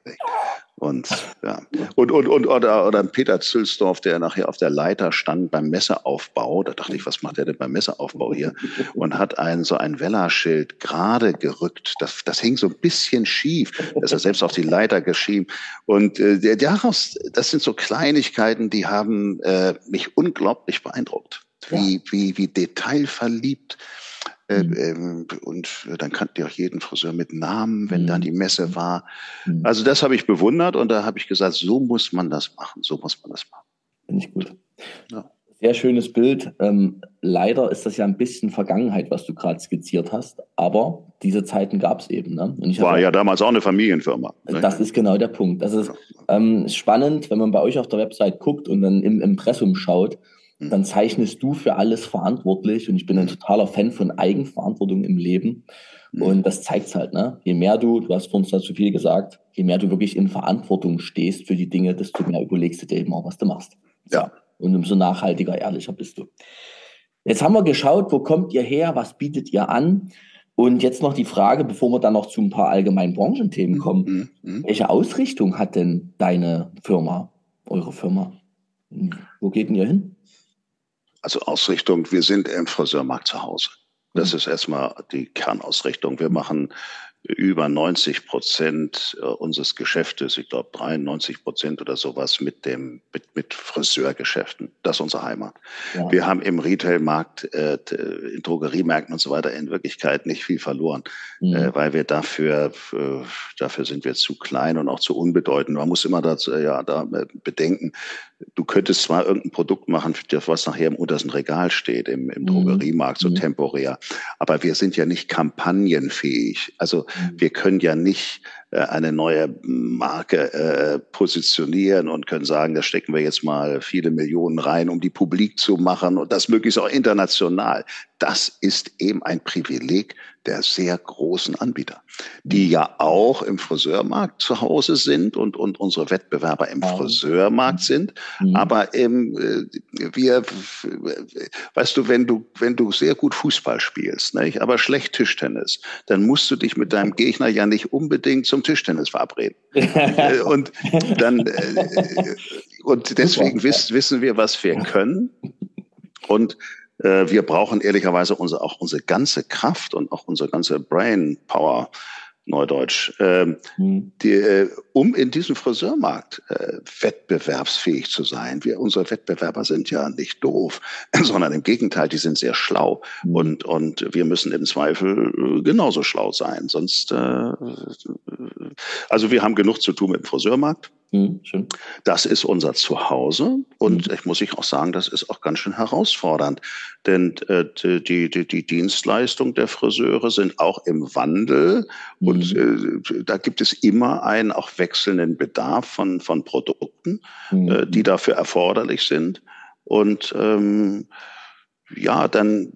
Und ja. Und, und, und oder, oder Peter Zülsdorf, der nachher auf der Leiter stand beim Messeaufbau. Da dachte ich, was macht der denn beim Messeaufbau hier? Und hat ein, so ein Wellerschild gerade gerückt. Das, das hing so ein bisschen schief. Da ist er selbst auf die Leiter geschrieben. Und äh, daraus, das sind so Kleinigkeiten, die haben äh, mich unglaublich beeindruckt. Wie, ja. wie, wie detailverliebt mhm. Ähm, und dann kannten die auch jeden Friseur mit Namen, wenn mhm. dann die Messe war. Mhm. Also das habe ich bewundert und da habe ich gesagt, so muss man das machen, so muss man das machen. Finde ich gut. Ja. Sehr schönes Bild. Ähm, leider ist das ja ein bisschen Vergangenheit, was du gerade skizziert hast, aber diese Zeiten gab es eben. Ne? War ja damals auch eine Familienfirma. Ne? Das ist genau der Punkt. Das ist ähm, spannend, wenn man bei euch auf der Website guckt und dann im Impressum schaut Mhm. Dann zeichnest du für alles verantwortlich. Und ich bin ein totaler Fan von Eigenverantwortung im Leben. Mhm. Und das zeigt's halt, ne? Je mehr du, du hast uns dazu viel gesagt, je mehr du wirklich in Verantwortung stehst für die Dinge, desto mehr überlegst du dir eben auch, was du machst. Ja. Und umso nachhaltiger, ehrlicher bist du. Jetzt haben wir geschaut, wo kommt ihr her, was bietet ihr an? Und jetzt noch die Frage, bevor wir dann noch zu ein paar allgemeinen Branchenthemen mhm. kommen. Mhm. Welche Ausrichtung hat denn deine Firma, eure Firma? Wo geht denn ihr hin? Also Ausrichtung, wir sind im Friseurmarkt zu Hause. Das mhm. ist erstmal die Kernausrichtung. Wir machen über 90 Prozent äh, unseres Geschäftes, ich glaube 93 Prozent oder sowas mit dem mit, mit Friseurgeschäften. Das ist unsere Heimat. Ja. Wir haben im Retailmarkt, äh, in Drogeriemärkten und so weiter in Wirklichkeit nicht viel verloren, mhm. äh, weil wir dafür äh, dafür sind wir zu klein und auch zu unbedeutend. Man muss immer dazu ja da äh, bedenken, du könntest zwar irgendein Produkt machen, was nachher im untersten Regal steht, im, im mhm. Drogeriemarkt, so mhm. temporär, aber wir sind ja nicht kampagnenfähig. Also. Wir können ja nicht äh, eine neue Marke äh, positionieren und können sagen, da stecken wir jetzt mal viele Millionen rein, um die publik zu machen und das möglichst auch international. Das ist eben ein Privileg der sehr großen Anbieter, die ja auch im Friseurmarkt zu Hause sind und, und unsere Wettbewerber im Friseurmarkt sind. Mhm. Aber ähm, wir, weißt du, wenn du, wenn du sehr gut Fußball spielst, nicht, aber schlecht Tischtennis, dann musst du dich mit deinem Gegner ja nicht unbedingt zum Tischtennis verabreden. [LAUGHS] Äh, und dann, äh, und deswegen wiss, wissen wir, was wir können. Und äh, wir brauchen ehrlicherweise unsere, auch unsere ganze Kraft und auch unsere ganze Brain Power, Neudeutsch, äh, mhm. die, äh, um in diesem Friseurmarkt äh, wettbewerbsfähig zu sein. Wir, unsere Wettbewerber sind ja nicht doof, [LAUGHS] sondern im Gegenteil, die sind sehr schlau. Mhm. Und, und wir müssen im Zweifel äh, genauso schlau sein. Sonst, äh, also wir haben genug zu tun mit dem Friseurmarkt. Mhm, das ist unser Zuhause und mhm. ich muss ich auch sagen, das ist auch ganz schön herausfordernd, denn äh, die, die, die Dienstleistung der Friseure sind auch im Wandel mhm. und äh, da gibt es immer einen auch wechselnden Bedarf von, von Produkten, mhm. äh, die dafür erforderlich sind und ähm, ja, dann,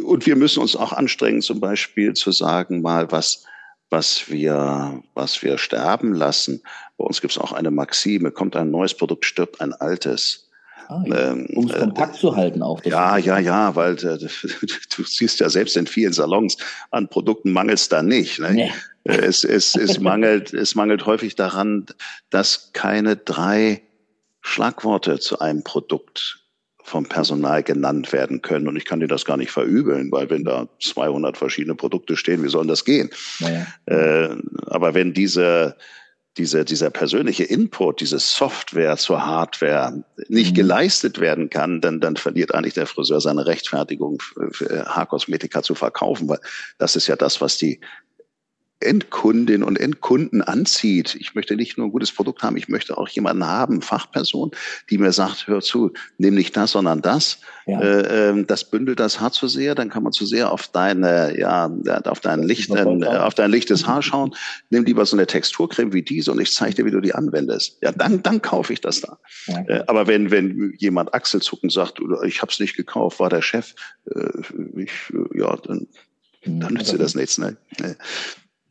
und wir müssen uns auch anstrengen, zum Beispiel zu sagen mal, was, was wir, was wir sterben lassen. Bei uns gibt es auch eine Maxime, kommt ein neues Produkt, stirbt ein altes. Ah, ja. ähm, um es äh, kompakt äh, zu halten auch. Ja, ja, ja, weil äh, [LAUGHS] du siehst ja selbst in vielen Salons, an Produkten mangelt es da nicht. Ne? Nee. Äh, es, es, es, [LAUGHS] mangelt, es mangelt häufig daran, dass keine drei Schlagworte zu einem Produkt vom Personal genannt werden können. Und ich kann dir das gar nicht verübeln, weil wenn da 200 verschiedene Produkte stehen, wie soll das gehen? Naja. Äh, aber wenn diese, diese, dieser persönliche Input, diese Software zur Hardware nicht mhm. geleistet werden kann, dann, dann verliert eigentlich der Friseur seine Rechtfertigung, für Haarkosmetika zu verkaufen, weil das ist ja das, was die Endkundinnen und Endkunden anzieht. Ich möchte nicht nur ein gutes Produkt haben, ich möchte auch jemanden haben, Fachperson, die mir sagt, hör zu, nimm nicht das, sondern das. Ja. Äh, ähm, das bündelt das Haar zu sehr, dann kann man zu sehr auf deine, ja, auf dein Licht, äh, auf dein lichtes Haar schauen. Nimm lieber so eine Texturcreme wie diese und ich zeige dir, wie du die anwendest. Ja, dann, dann kaufe ich das da. Ja. Äh, aber wenn, wenn jemand achselzuckend sagt, oder ich habe es nicht gekauft, war der Chef, äh, ich, ja, dann, dann nützt dir das nichts. Ne?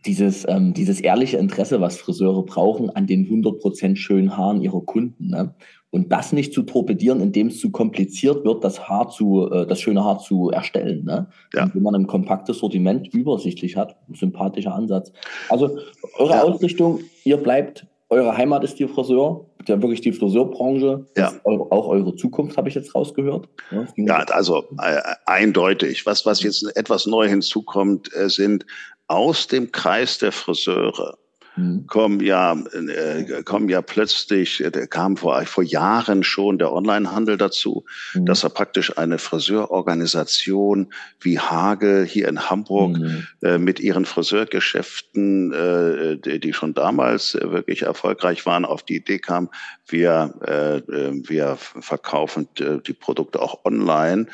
Dieses, ähm, dieses ehrliche Interesse, was Friseure brauchen an den 100% schönen Haaren ihrer Kunden. Ne? Und das nicht zu torpedieren, indem es zu kompliziert wird, das Haar zu, äh, das schöne Haar zu erstellen. Ne? Ja. Und wenn man ein kompaktes Sortiment übersichtlich hat, ein sympathischer Ansatz. Also eure ja. Ausrichtung, ihr bleibt, eure Heimat ist die Friseur, ja wirklich die Friseurbranche, ja. Eure, auch eure Zukunft, habe ich jetzt rausgehört. Ja, ja also äh, eindeutig. Was, was jetzt etwas neu hinzukommt, äh, sind aus dem Kreis der Friseure mhm. kommen ja, äh, kommen ja plötzlich, äh, kam vor, vor Jahren schon der Onlinehandel dazu, mhm. dass er praktisch eine Friseurorganisation wie Hagel hier in Hamburg mhm. äh, mit ihren Friseurgeschäften, äh, die, die schon damals äh, wirklich erfolgreich waren, auf die Idee kam, wir, äh, äh wir verkaufen die Produkte auch online,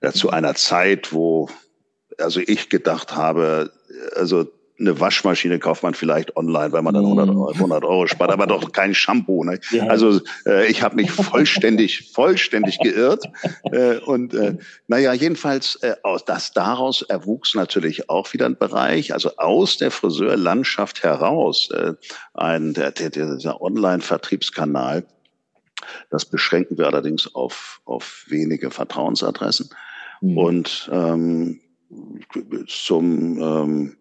äh, zu mhm. einer Zeit, wo also ich gedacht habe, also eine Waschmaschine kauft man vielleicht online, weil man dann 100 Euro, 100 Euro spart, aber doch kein Shampoo. Ne? Ja. Also äh, ich habe mich vollständig, [LAUGHS] vollständig geirrt. Äh, und äh, naja, jedenfalls, äh, aus, das daraus erwuchs natürlich auch wieder ein Bereich, also aus der Friseurlandschaft heraus, äh, ein, der, der, dieser Online-Vertriebskanal. Das beschränken wir allerdings auf, auf wenige Vertrauensadressen. Mhm. Und ähm, zum, ähm,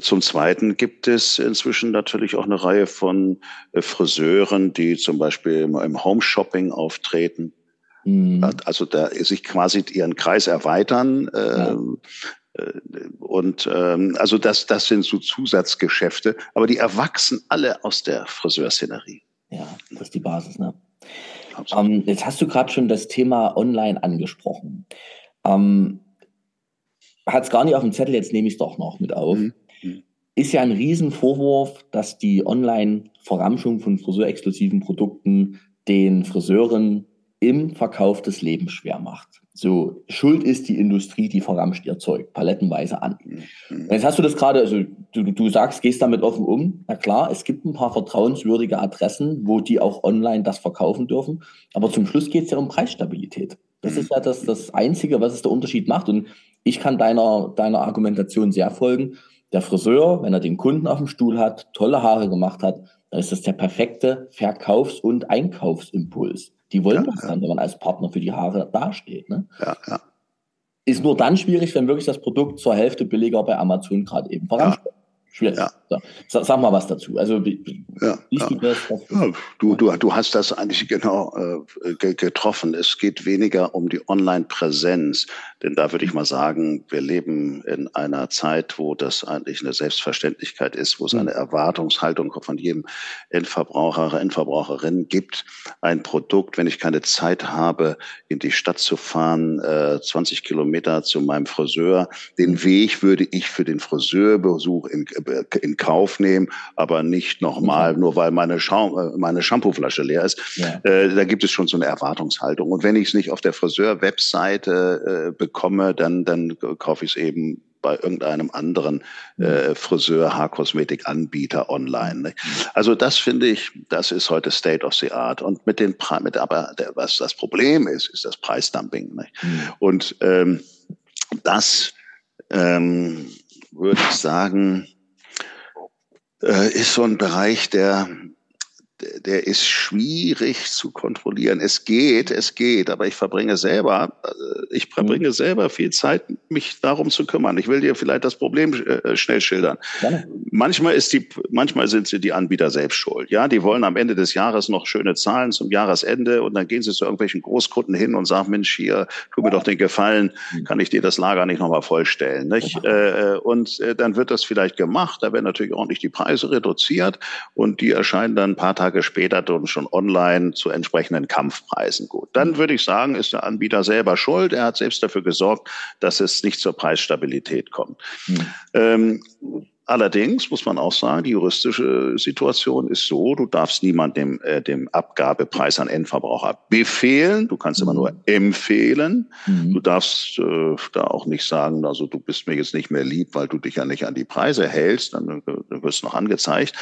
zum Zweiten gibt es inzwischen natürlich auch eine Reihe von äh, Friseuren, die zum Beispiel im Home-Shopping auftreten. Mhm. Also da sich quasi ihren Kreis erweitern. Ja. Äh, und ähm, also das, das sind so Zusatzgeschäfte, aber die erwachsen alle aus der Friseurszenerie. Ja, das ist die Basis, ne? Ähm, jetzt hast du gerade schon das Thema Online angesprochen. Ähm, Hat es gar nicht auf dem Zettel, jetzt nehme ich es doch noch mit auf. Mhm. mhm. Ist ja ein Riesenvorwurf, dass die Online-Verramschung von friseurexklusiven Produkten den Friseuren im Verkauf des Lebens schwer macht. So, Schuld ist die Industrie, die verramscht ihr Zeug palettenweise an. Mhm. Jetzt hast du das gerade, also du, du sagst, gehst damit offen um. Na klar, es gibt ein paar vertrauenswürdige Adressen, wo die auch online das verkaufen dürfen. Aber zum Schluss geht es ja um Preisstabilität. Das ist ja das, das Einzige, was es der Unterschied macht. Und ich kann deiner, deiner Argumentation sehr folgen. Der Friseur, wenn er den Kunden auf dem Stuhl hat, tolle Haare gemacht hat, dann ist das der perfekte Verkaufs- und Einkaufsimpuls. Die wollen ja, das dann, wenn man als Partner für die Haare dasteht. Ne? Ja, ja. Ist nur dann schwierig, wenn wirklich das Produkt zur Hälfte billiger bei Amazon gerade eben voransteht. Ja. Schwierig. Ja. So, sag mal was dazu. Also wie, ja, ja. Du, das, ja, du, du, du hast das eigentlich genau äh, getroffen. Es geht weniger um die Online-Präsenz, denn da würde ich mal sagen, wir leben in einer Zeit, wo das eigentlich eine Selbstverständlichkeit ist, wo es eine Erwartungshaltung von jedem Endverbraucher, Endverbraucherin gibt. Ein Produkt, wenn ich keine Zeit habe, in die Stadt zu fahren, äh, 20 Kilometer zu meinem Friseur, den Weg würde ich für den Friseurbesuch in in Kauf nehmen, aber nicht nochmal, nur weil meine, Schaum, äh, meine Shampooflasche leer ist. Ja. Äh, da gibt es schon so eine Erwartungshaltung. Und wenn ich es nicht auf der Friseur-Webseite äh, bekomme, dann, dann kaufe ich es eben bei irgendeinem anderen äh, Friseur, Haarkosmetik-Anbieter online. Ne? Also das finde ich, das ist heute State of the Art. Und mit den, mit, aber der, was das Problem ist, ist das Preisdumping. Ne? Mhm. Und ähm, das ähm, würde ich sagen, äh, ist so ein Bereich, der der ist schwierig zu kontrollieren. Es geht, es geht, aber ich verbringe selber, äh, ich verbringe mhm. selber viel Zeit, mich darum zu kümmern. Ich will dir vielleicht das Problem äh, schnell schildern. Ja. Manchmal ist die, manchmal sind sie die Anbieter selbst schuld. Ja, die wollen am Ende des Jahres noch schöne Zahlen zum Jahresende und dann gehen sie zu irgendwelchen Großkunden hin und sagen, Mensch, hier, tu mir doch den Gefallen, mhm. kann ich dir das Lager nicht nochmal vollstellen, nicht? Ja. Äh, und dann wird das vielleicht gemacht, da werden natürlich ordentlich die Preise reduziert und die erscheinen dann ein paar Tage Tage später dann schon online zu entsprechenden Kampfpreisen. Gut, dann würde ich sagen, ist der Anbieter selber schuld. Er hat selbst dafür gesorgt, dass es nicht zur Preisstabilität kommt. Hm. Ähm, Allerdings muss man auch sagen, die juristische Situation ist so, du darfst niemandem äh, dem Abgabepreis an Endverbraucher befehlen, du kannst immer nur mhm. empfehlen. Mhm. Du darfst äh, da auch nicht sagen, also du bist mir jetzt nicht mehr lieb, weil du dich ja nicht an die Preise hältst, dann, äh, dann wirst du noch angezeigt.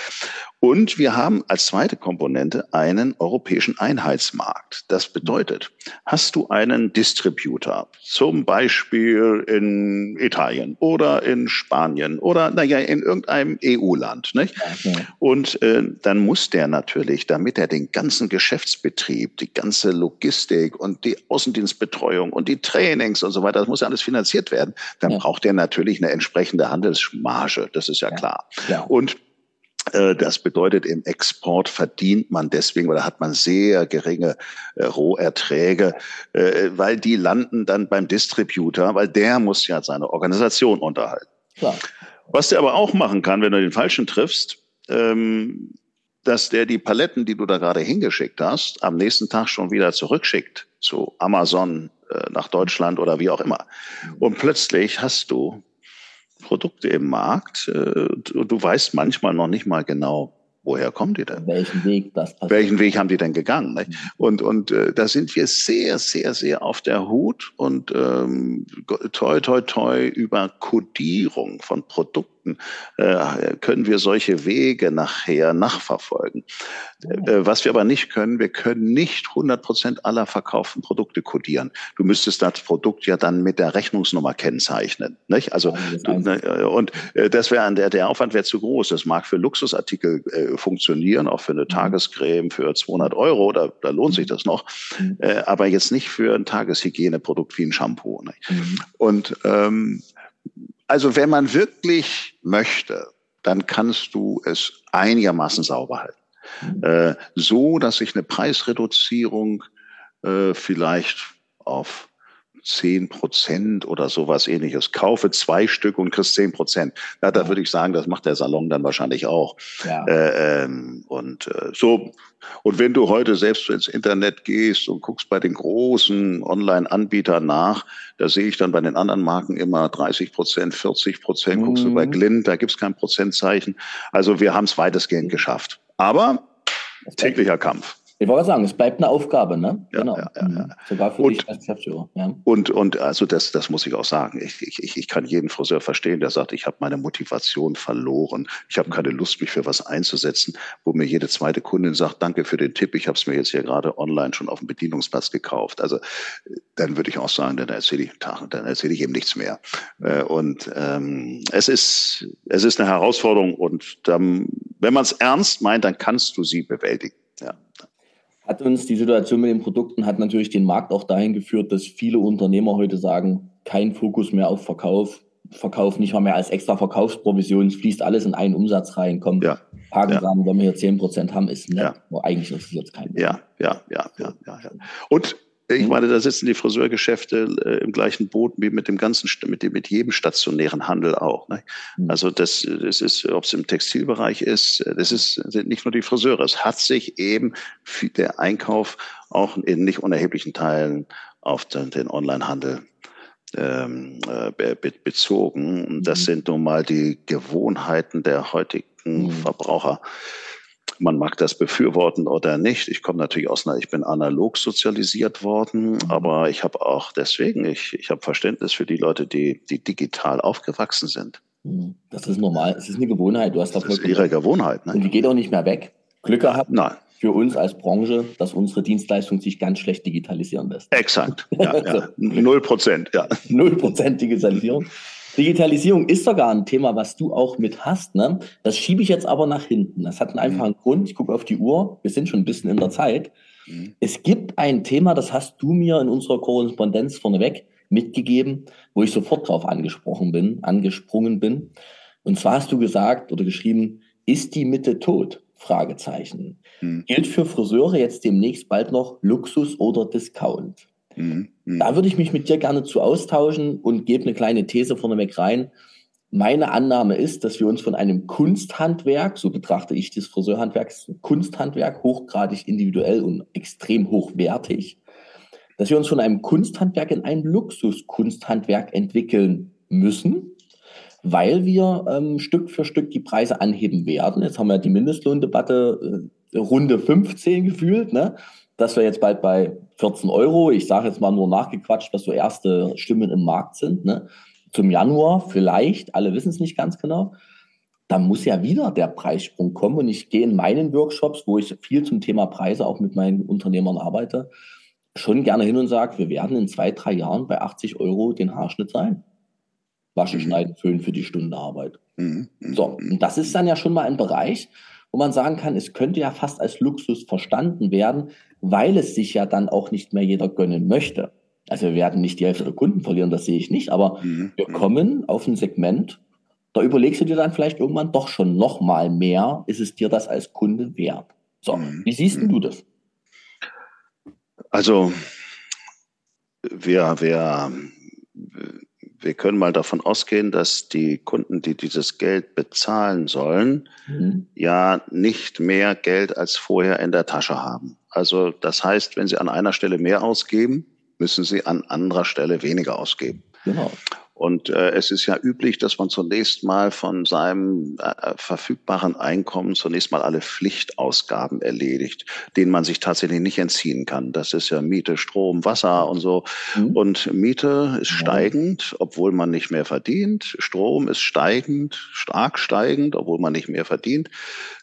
Und wir haben als zweite Komponente einen europäischen Einheitsmarkt. Das bedeutet, hast du einen Distributor, zum Beispiel in Italien oder in Spanien oder naja, in irgendeinem EU-Land, nicht? Okay. Und äh, dann muss der natürlich, damit er den ganzen Geschäftsbetrieb, die ganze Logistik und die Außendienstbetreuung und die Trainings und so weiter, das muss ja alles finanziert werden, dann ja. braucht er natürlich eine entsprechende Handelsmarge, das ist ja, ja. klar. Ja. Und äh, das bedeutet, im Export verdient man deswegen oder hat man sehr geringe äh, Roherträge, äh, weil die landen dann beim Distributor, weil der muss ja seine Organisation unterhalten. Klar. Was der aber auch machen kann, wenn du den Falschen triffst, ähm, dass der die Paletten, die du da gerade hingeschickt hast, am nächsten Tag schon wieder zurückschickt zu Amazon äh, nach Deutschland oder wie auch immer. Und plötzlich hast du Produkte im Markt äh, du weißt manchmal noch nicht mal genau, woher kommen die denn? Welchen Weg das passiert? Welchen Weg haben die denn gegangen? Ne? Und, und äh, da sind wir sehr, sehr, sehr auf der Hut und ähm, toi, toi, toi über Kodierung von Produkten Produkten äh, können wir solche Wege nachher nachverfolgen. Äh, was wir aber nicht können, wir können nicht 100 Prozent aller verkauften Produkte kodieren. Du müsstest das Produkt ja dann mit der Rechnungsnummer kennzeichnen. Nicht? Also ne, äh, und äh, das wäre der der Aufwand wäre zu groß. Das mag für Luxusartikel äh, funktionieren, auch für eine mhm. Tagescreme für 200 Euro, da, da lohnt sich das noch, mhm. äh, aber jetzt nicht für ein Tageshygieneprodukt wie ein Shampoo. Mhm. Und ähm, also wenn man wirklich möchte, dann kannst du es einigermaßen sauber halten. Mhm. Äh, so, dass sich eine Preisreduzierung äh, vielleicht auf zehn Prozent oder sowas ähnliches. Kaufe zwei Stück und kriegst zehn Prozent. Ja, da würde ich sagen, das macht der Salon dann wahrscheinlich auch. Ja. Äh, ähm, und äh, so. Und wenn du heute selbst ins Internet gehst und guckst bei den großen Online-Anbietern nach, da sehe ich dann bei den anderen Marken immer 30 Prozent, 40 Prozent. Mhm. Guckst du bei mhm. Glint, da gibt's kein Prozentzeichen. Also wir haben es weitestgehend geschafft. Aber täglicher Kampf. Ich wollte sagen, es bleibt eine Aufgabe, ne? Ja, genau. Ja, ja, mhm. Sogar für und, dich als Geschäftsführer. Ja. Und, und also das, das muss ich auch sagen. Ich, ich, ich kann jeden Friseur verstehen, der sagt, ich habe meine Motivation verloren. Ich habe keine Lust, mich für was einzusetzen, wo mir jede zweite Kundin sagt, danke für den Tipp, ich habe es mir jetzt hier gerade online schon auf dem Bedienungsplatz gekauft. Also dann würde ich auch sagen, dann erzähle ich, dann erzähle ich ihm nichts mehr. Äh, und ähm, es ist, es ist eine Herausforderung und dann, wenn man es ernst meint, dann kannst du sie bewältigen. Ja hat uns die Situation mit den Produkten hat natürlich den Markt auch dahin geführt, dass viele Unternehmer heute sagen, kein Fokus mehr auf Verkauf, Verkauf nicht mal mehr als extra Verkaufsprovision, es fließt alles in einen Umsatz rein, kommt ja. Haken ja. wenn wir hier 10% haben, ist nett, ja. eigentlich ist es jetzt kein Ja, ja, ja, ja, ja. Und ich meine, da sitzen die Friseurgeschäfte äh, im gleichen Boot wie mit dem ganzen, mit, dem, mit jedem stationären Handel auch. Ne? Mhm. Also das, das ist, ob es im Textilbereich ist, das ist sind nicht nur die Friseure. Es hat sich eben der Einkauf auch in nicht unerheblichen Teilen auf den, den Onlinehandel ähm, äh, be bezogen. Und das mhm. sind nun mal die Gewohnheiten der heutigen mhm. Verbraucher man mag das befürworten oder nicht. Ich komme natürlich aus einer, ich bin analog sozialisiert worden, mhm. aber ich habe auch deswegen, ich, ich habe Verständnis für die Leute, die, die digital aufgewachsen sind. Mhm. Das ist normal, es ist eine Gewohnheit. Du hast das, das ist ihre Gewohnheit. Ne? Und die geht auch nicht mehr weg. Glück gehabt. Nein für uns als Branche, dass unsere Dienstleistung sich ganz schlecht digitalisieren lässt. Exakt. [LAUGHS] Ja, ja. Null Prozent, ja. Null Prozent Digitalisierung. [LAUGHS] Digitalisierung ist sogar ein Thema, was du auch mit hast. Ne? Das schiebe ich jetzt aber nach hinten. Das hat einen einfachen mhm. Grund. Ich gucke auf die Uhr. Wir sind schon ein bisschen in der Zeit. Mhm. Es gibt ein Thema, das hast du mir in unserer Korrespondenz vorneweg mitgegeben, wo ich sofort drauf angesprochen bin, angesprungen bin. Und zwar hast du gesagt oder geschrieben, ist die Mitte tot? Fragezeichen. Mhm. Gilt für Friseure jetzt demnächst bald noch Luxus oder Discount? Mhm. Da würde ich mich mit dir gerne zu austauschen und gebe eine kleine These vorneweg rein. Meine Annahme ist, dass wir uns von einem Kunsthandwerk, so betrachte ich das Friseurhandwerk, Kunsthandwerk, hochgradig individuell und extrem hochwertig, dass wir uns von einem Kunsthandwerk in ein Luxuskunsthandwerk entwickeln müssen, weil wir ähm, Stück für Stück die Preise anheben werden. Jetzt haben wir die Mindestlohndebatte äh, Runde 15 gefühlt. Ne? Dass wir jetzt bald bei 14 Euro, ich sage jetzt mal nur nachgequatscht, was so erste Stimmen im Markt sind, ne? zum Januar vielleicht, alle wissen es nicht ganz genau, dann muss ja wieder der Preissprung kommen. Und ich gehe in meinen Workshops, wo ich viel zum Thema Preise auch mit meinen Unternehmern arbeite, schon gerne hin und sage, wir werden in zwei, drei Jahren bei 80 Euro den Haarschnitt sein. Waschen, mhm. schneiden, föhnen für die Stunde Arbeit. Mhm. mhm. So, und das ist dann ja schon mal ein Bereich, wo man sagen kann, es könnte ja fast als Luxus verstanden werden, weil es sich ja dann auch nicht mehr jeder gönnen möchte. Also wir werden nicht die Hälfte der Kunden verlieren, das sehe ich nicht, aber mhm. wir kommen auf ein Segment, da überlegst du dir dann vielleicht irgendwann doch schon noch mal mehr, ist es dir das als Kunde wert? So, mhm. wie siehst mhm. du das? Also wir, wir, wir können mal davon ausgehen, dass die Kunden, die dieses Geld bezahlen sollen, mhm. ja nicht mehr Geld als vorher in der Tasche haben. Also das heißt, wenn sie an einer Stelle mehr ausgeben, müssen sie an anderer Stelle weniger ausgeben. Genau. Und äh, es ist ja üblich, dass man zunächst mal von seinem äh, verfügbaren Einkommen zunächst mal alle Pflichtausgaben erledigt, denen man sich tatsächlich nicht entziehen kann. Das ist ja Miete, Strom, Wasser und so. Mhm. Und Miete ist steigend, obwohl man nicht mehr verdient. Strom ist steigend, stark steigend, obwohl man nicht mehr verdient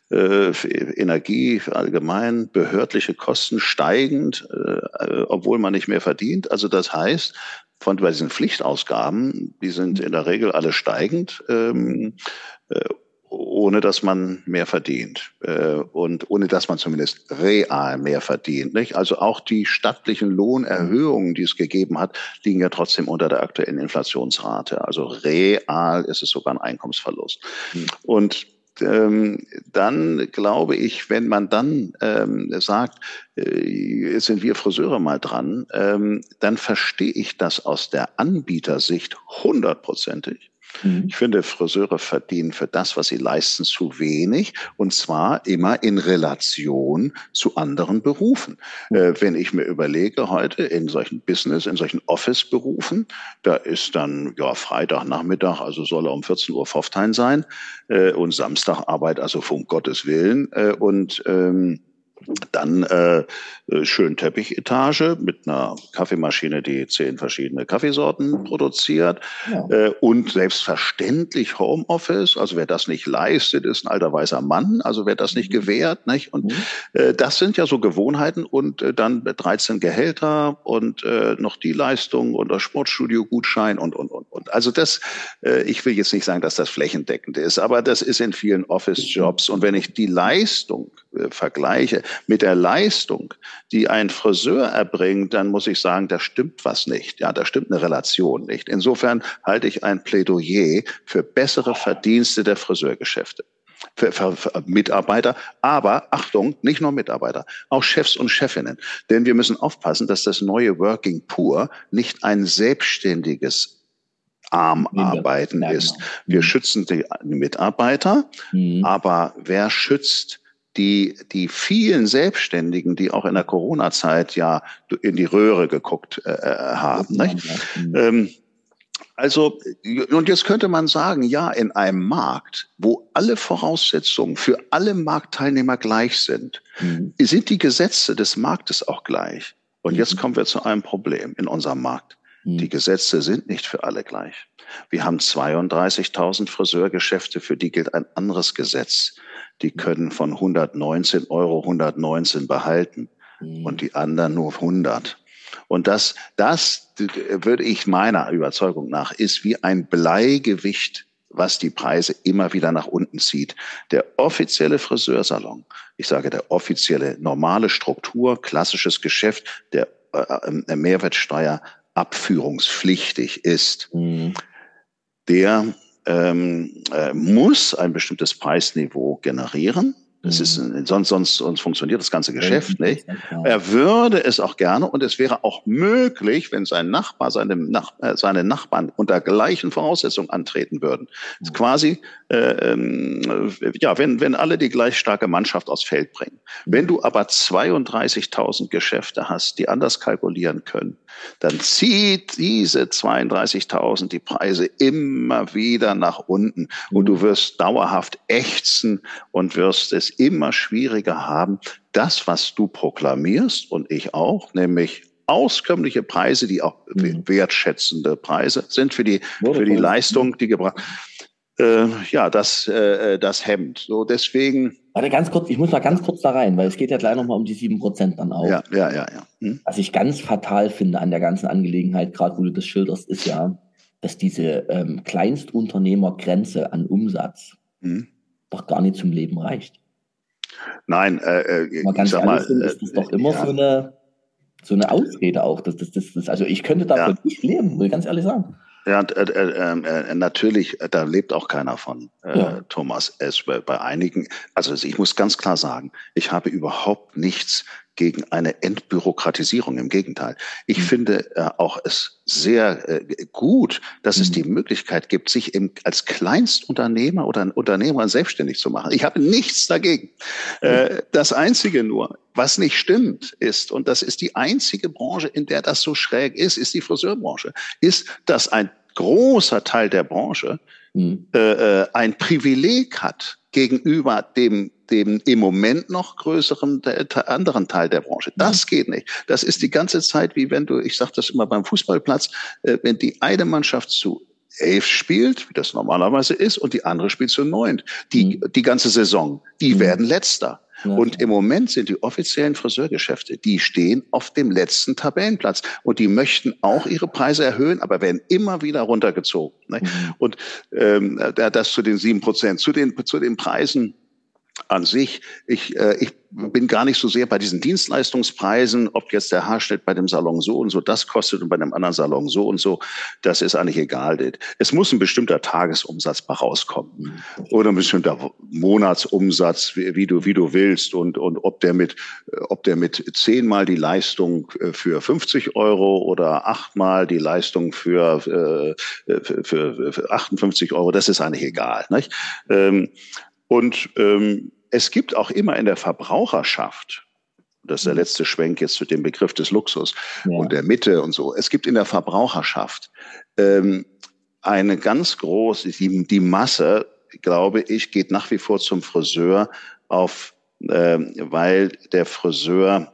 äh, Energie allgemein, behördliche Kosten steigend, äh, obwohl man nicht mehr verdient. Also das heißt, von bei diesen Pflichtausgaben, die sind in der Regel alle steigend, ähm, äh, ohne dass man mehr verdient äh, und ohne dass man zumindest real mehr verdient. Nicht? Also auch die stattlichen Lohnerhöhungen, die es gegeben hat, liegen ja trotzdem unter der aktuellen Inflationsrate. Also real ist es sogar ein Einkommensverlust. Mhm. Und ähm, dann glaube ich, wenn man dann ähm, sagt, äh, sind wir Friseure mal dran, ähm, dann verstehe ich das aus der Anbietersicht hundertprozentig. Mhm. Ich finde, Friseure verdienen für das, was sie leisten, zu wenig und zwar immer in Relation zu anderen Berufen. Mhm. Äh, wenn ich mir überlege, heute in solchen Business, in solchen Office-Berufen, da ist dann ja Freitagnachmittag, also soll er um 14 Uhr Pfofftein sein äh, und Samstagarbeit, also um Gottes Willen äh, und ähm, dann äh, schön Teppichetage mit einer Kaffeemaschine, die zehn verschiedene Kaffeesorten produziert. Ja. Äh, und selbstverständlich Homeoffice. Also wer das nicht leistet, ist ein alter weißer Mann. Also wer das nicht mhm. gewährt. Nicht? Und mhm. äh, das sind ja so Gewohnheiten. Und äh, dann 13 Gehälter und äh, noch die Leistung und das Sportstudio-Gutschein und, und, und, und. Also das, äh, ich will jetzt nicht sagen, dass das flächendeckend ist, aber das ist in vielen Office-Jobs. Und wenn ich die Leistung vergleiche mit der Leistung, die ein Friseur erbringt, dann muss ich sagen, da stimmt was nicht. Ja, da stimmt eine Relation nicht. Insofern halte ich ein Plädoyer für bessere Verdienste der Friseurgeschäfte. Für, für, für Mitarbeiter, aber Achtung, nicht nur Mitarbeiter, auch Chefs und Chefinnen. Denn wir müssen aufpassen, dass das neue Working Poor nicht ein selbstständiges Armarbeiten ja, ist. Genau. Wir mhm. schützen die Mitarbeiter, mhm. aber wer schützt die, die vielen Selbstständigen, die auch in der Corona-Zeit ja in die Röhre geguckt äh, äh haben. Nicht? Ähm, also, und jetzt könnte man sagen, ja, in einem Markt, wo alle Voraussetzungen für alle Marktteilnehmer gleich sind, mhm. sind die Gesetze des Marktes auch gleich. Und mhm. jetzt kommen wir zu einem Problem in unserem Markt. Mhm. Die Gesetze sind nicht für alle gleich. Wir haben 32.000 Friseurgeschäfte, für die gilt ein anderes Gesetz die können von 119 Euro 119 behalten mhm. und die anderen nur 100. Und das, das würde ich meiner Überzeugung nach, ist wie ein Bleigewicht, was die Preise immer wieder nach unten zieht. Der offizielle Friseursalon, ich sage der offizielle normale Struktur, klassisches Geschäft, der äh, Mehrwertsteuer abführungspflichtig ist, mhm. der ähm, äh, muss ein bestimmtes Preisniveau generieren. Das ist, mhm. sonst, sonst, sonst funktioniert das ganze Geschäft nicht. Er würde es auch gerne und es wäre auch möglich, wenn sein Nachbar, seine, Nach äh, seine Nachbarn unter gleichen Voraussetzungen antreten würden. Das ist quasi, äh, ähm, ja, wenn, wenn alle die gleich starke Mannschaft aufs Feld bringen. Wenn du aber 32.000 Geschäfte hast, die anders kalkulieren können, dann zieht diese 32.000 die Preise immer wieder nach unten und du wirst dauerhaft ächzen und wirst es immer schwieriger haben, das, was du proklamierst und ich auch, nämlich auskömmliche Preise, die auch mhm. wertschätzende Preise sind für die, für die Leistung, die gebracht äh, ja, das, äh, das hemmt. So deswegen. Warte, ganz kurz, ich muss mal ganz kurz da rein, weil es geht ja gleich nochmal um die sieben Prozent dann auch. Ja, ja, ja, ja. Hm? Was ich ganz fatal finde an der ganzen Angelegenheit, gerade wo du das schilderst, ist ja, dass diese ähm, Kleinstunternehmergrenze an Umsatz hm? doch gar nicht zum Leben reicht. Nein, äh, äh mal ganz ich sag mal, sind, ist das doch immer ja. so eine so eine Ausrede auch. Das, das, das, das, also ich könnte davon ja. nicht leben, ich ganz ehrlich sagen. Ja, äh, äh, äh, natürlich, da lebt auch keiner von, äh, ja. Thomas. Es bei, einigen, also ich muss ganz klar sagen, ich habe überhaupt nichts gegen eine Entbürokratisierung. Im Gegenteil. Ich mhm. finde äh, auch es sehr äh, gut, dass mhm. es die Möglichkeit gibt, sich im, als Kleinstunternehmer oder Unternehmer selbstständig zu machen. Ich habe nichts dagegen. Mhm. Äh, das Einzige nur, was nicht stimmt, ist, und das ist die einzige Branche, in der das so schräg ist, ist die Friseurbranche, ist, dass ein großer Teil der Branche mhm. äh, ein Privileg hat gegenüber dem dem im Moment noch größeren anderen Teil der Branche. Das mhm. geht nicht. Das ist die ganze Zeit wie wenn du, ich sage das immer beim Fußballplatz, äh, wenn die eine Mannschaft zu elf spielt, wie das normalerweise ist, und die andere spielt zu neun. Die, mhm. die ganze Saison, die mhm. werden letzter. Ja, und im Moment sind die offiziellen Friseurgeschäfte, die stehen auf dem letzten Tabellenplatz und die möchten auch ihre Preise erhöhen, aber werden immer wieder runtergezogen. Ne? Mhm. Und ähm, das zu den sieben Prozent, zu den zu den Preisen an sich, ich, äh, ich bin gar nicht so sehr bei diesen Dienstleistungspreisen, ob jetzt der Haarschnitt bei dem Salon so und so das kostet und bei dem anderen Salon so und so, das ist eigentlich egal. Es muss ein bestimmter Tagesumsatz bei rauskommen oder ein bestimmter Monatsumsatz, wie, du wie du willst und und ob der mit ob der mit zehnmal die Leistung äh, für 50 Euro oder achtmal die Leistung für, äh, für, für 58 Euro, das ist eigentlich egal. Nicht? Und ähm, es gibt auch immer in der Verbraucherschaft, das ist der mhm. letzte Schwenk jetzt zu dem Begriff des Luxus ja. und der Mitte und so, es gibt in der Verbraucherschaft ähm, eine ganz große, die, die Masse, glaube ich, geht nach wie vor zum Friseur auf, äh, weil der Friseur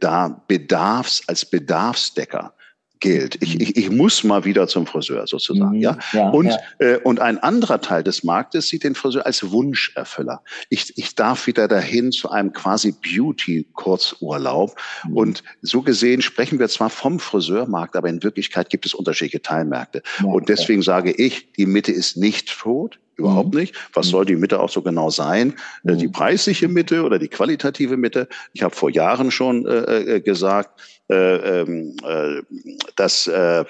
da Bedarfs als Bedarfsdecker gilt. Ich, ich, ich muss mal wieder zum Friseur sozusagen. Mhm, ja? ja und, ja. Äh, und ein anderer Teil des Marktes sieht den Friseur als Wunscherfüller. Ich, ich darf wieder dahin zu einem quasi Beauty-Kurzurlaub. Mhm. Und so gesehen sprechen wir zwar vom Friseurmarkt, aber in Wirklichkeit gibt es unterschiedliche Teilmärkte. Ja, und deswegen sage ich, die Mitte ist nicht tot. Überhaupt mhm. nicht. Was soll die Mitte auch so genau sein? Äh, die mhm. preisliche Mitte oder die qualitative Mitte? Ich habe vor Jahren schon äh, äh gesagt, äh, ähm, äh, dass, äh,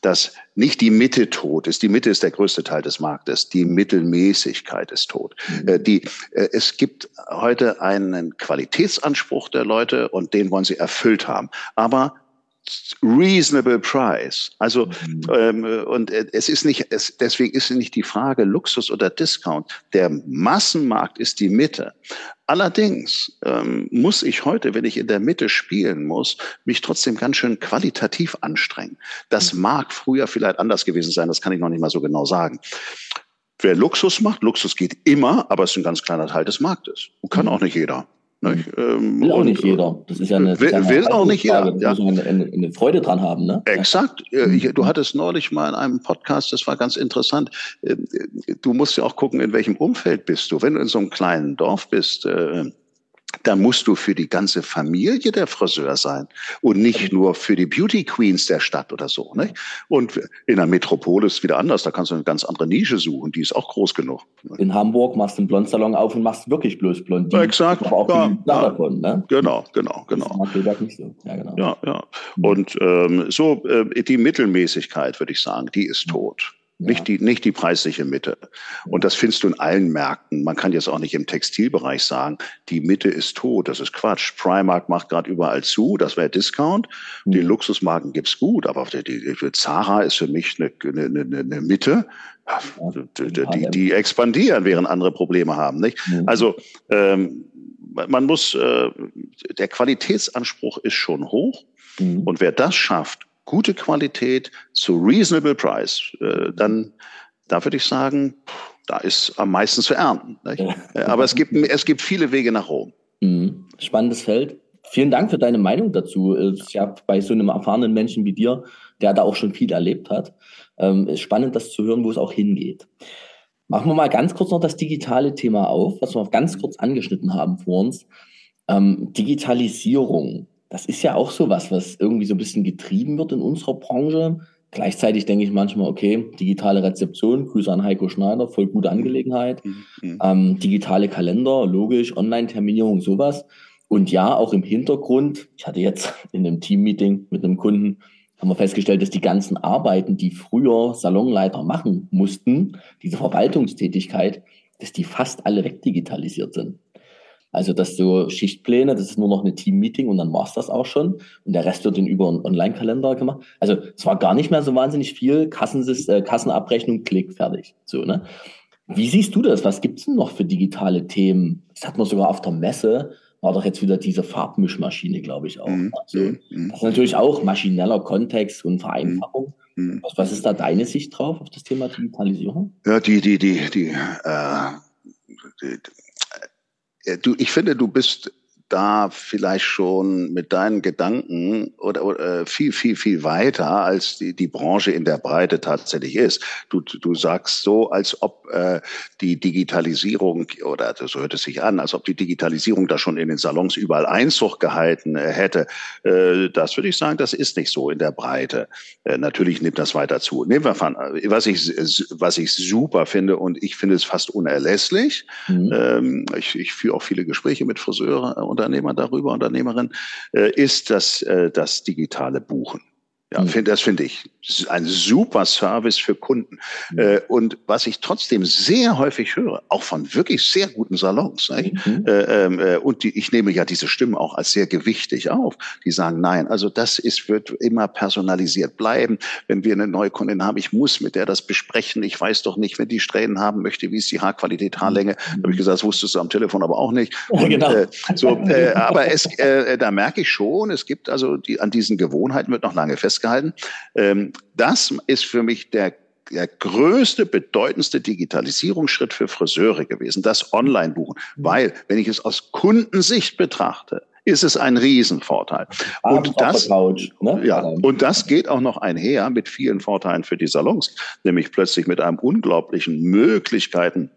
dass nicht die Mitte tot ist. Die Mitte ist der größte Teil des Marktes. Die Mittelmäßigkeit ist tot. Mhm. Die, es gibt heute einen Qualitätsanspruch der Leute und den wollen sie erfüllt haben. Aber reasonable price. Also mhm. ähm, und es ist nicht, es, deswegen ist nicht die Frage Luxus oder Discount. Der Massenmarkt ist die Mitte. Allerdings ähm, muss ich heute, wenn ich in der Mitte spielen muss, mich trotzdem ganz schön qualitativ anstrengen. Das mhm. mag früher vielleicht anders gewesen sein, das kann ich noch nicht mal so genau sagen. Wer Luxus macht, Luxus geht immer, aber es ist ein ganz kleiner Teil des Marktes. Und kann mhm. auch nicht jeder. Nicht? Ähm, will auch nicht jeder. Das ist ja eine, will, eine will auch nicht jeder. Da muss man eine, eine, Freude dran haben. Ne? Exakt. Mhm. Ich, du hattest neulich mal in einem Podcast, das war ganz interessant. Ähm, du musst ja auch gucken, in welchem Umfeld bist du. Wenn du in so einem kleinen Dorf bist, äh, dann musst du für die ganze Familie der Friseur sein und nicht nur für die Beauty Queens der Stadt oder so. Nicht? Und in der Metropole ist es wieder anders. Da kannst du eine ganz andere Nische suchen. Die ist auch groß genug. In Hamburg machst du einen Blondsalon auf und machst wirklich bloß Blondinen. Exakt. Aber auch ja, ja. Davon, ne? Genau, genau, genau. Das nicht so. Ja, genau. Ja, ja. Und ähm, so äh, die Mittelmäßigkeit, würde ich sagen, die ist tot. Nicht, die, nicht die preisliche Mitte. Und das findest du in allen Märkten. Man kann jetzt auch nicht im Textilbereich sagen, die Mitte ist tot. Das ist Quatsch. Primark macht gerade überall zu. Das wäre Discount. Die mhm. Luxusmarken gibt's gut. Aber die, die, die Zara ist für mich eine, eine, eine, eine Mitte. Die, die, die, expandieren, während andere Probleme haben. Nicht? Mhm. Also ähm, man muss, äh, der Qualitätsanspruch ist schon hoch. Mhm. Und wer das schafft, gute Qualität zu reasonable price, äh, dann da würde ich sagen, da ist am meisten zu ernten. Ja. Aber es gibt, es gibt viele Wege nach Rom. Mhm. Spannendes Feld. Vielen Dank für deine Meinung dazu. Ich habe bei so einem erfahrenen Menschen wie dir, der da auch schon viel erlebt hat, ähm, ist spannend, das zu hören, wo es auch hingeht. Machen wir mal ganz kurz noch das digitale Thema auf, was wir ganz kurz angeschnitten haben vor uns. Ähm, Digitalisierung das ist ja auch so was, was irgendwie so ein bisschen getrieben wird in unserer Branche. Gleichzeitig denke ich manchmal, okay, digitale Rezeption, Grüße an Heiko Schneider, voll gute Angelegenheit. Mhm. mhm. Ähm, digitale Kalender, logisch, Online-Terminierung, sowas. Und ja, auch im Hintergrund, ich hatte jetzt [LAUGHS] in einem Team-Meeting mit einem Kunden, haben wir festgestellt, dass die ganzen Arbeiten, die früher Salonleiter machen mussten, diese Verwaltungstätigkeit, dass die fast alle wegdigitalisiert sind. Also, dass du Schichtpläne, das ist nur noch eine Team-Meeting und dann war's das auch schon. Und der Rest wird dann über einen Online-Kalender gemacht. Also, es war gar nicht mehr so wahnsinnig viel. Kassensys äh, Kassenabrechnung, Klick, fertig. So, ne? Wie siehst du das? Was gibt's denn noch für digitale Themen? Das hat man sogar auf der Messe, war doch jetzt wieder diese Farbmischmaschine, glaube ich auch. Mhm. Also, mhm. das ist natürlich auch maschineller Kontext und Vereinfachung. Mhm. mhm. Was, was, ist da deine Sicht drauf auf das Thema Digitalisierung? Ja, die, die, die, die, äh, die, du, ich finde, du bist da vielleicht schon mit deinen Gedanken oder, oder äh, viel, viel, viel weiter, als die, die Branche in der Breite tatsächlich ist. Du, du sagst so, als ob äh, die Digitalisierung, oder so hört es sich an, als ob die Digitalisierung da schon in den Salons überall Einzug gehalten äh, hätte. Äh, das würde ich sagen, das ist nicht so in der Breite. Äh, natürlich nimmt das weiter zu. Nehmen wir von, was ich, was ich super finde und ich finde es fast unerlässlich. Mhm. Ähm, ich, ich führe auch viele Gespräche mit Friseurunternehmern darüber, Unternehmerinnen, äh, ist das, äh, das digitale Buchen. Ja, mhm. find, das finde ich ein super Service für Kunden. Mhm. Und was ich trotzdem sehr häufig höre, auch von wirklich sehr guten Salons, mhm. äh, ähm, äh, und die, ich nehme ja diese Stimmen auch als sehr gewichtig auf, die sagen, nein, also das ist, wird immer personalisiert bleiben. Wenn wir eine neue Kundin haben, ich muss mit der das besprechen. Ich weiß doch nicht, wenn die Strähnen haben möchte, wie ist die Haarqualität, Haarlänge. Mhm. Da habe ich gesagt, das wusstest du am Telefon aber auch nicht. Und, genau. Äh, so, äh, aber es, äh, da merke ich schon, es gibt also die, an diesen Gewohnheiten wird noch lange festgehalten. Ähm, das ist für mich der der größte, bedeutendste Digitalisierungsschritt für Friseure gewesen, das Online-Buchen. Mhm. Weil, wenn ich es aus Kundensicht betrachte, ist es ein Riesenvorteil. Und das, Couch, ne? ja, und das geht auch noch einher mit vielen Vorteilen für die Salons, nämlich plötzlich mit einem unglaublichen Möglichkeiten,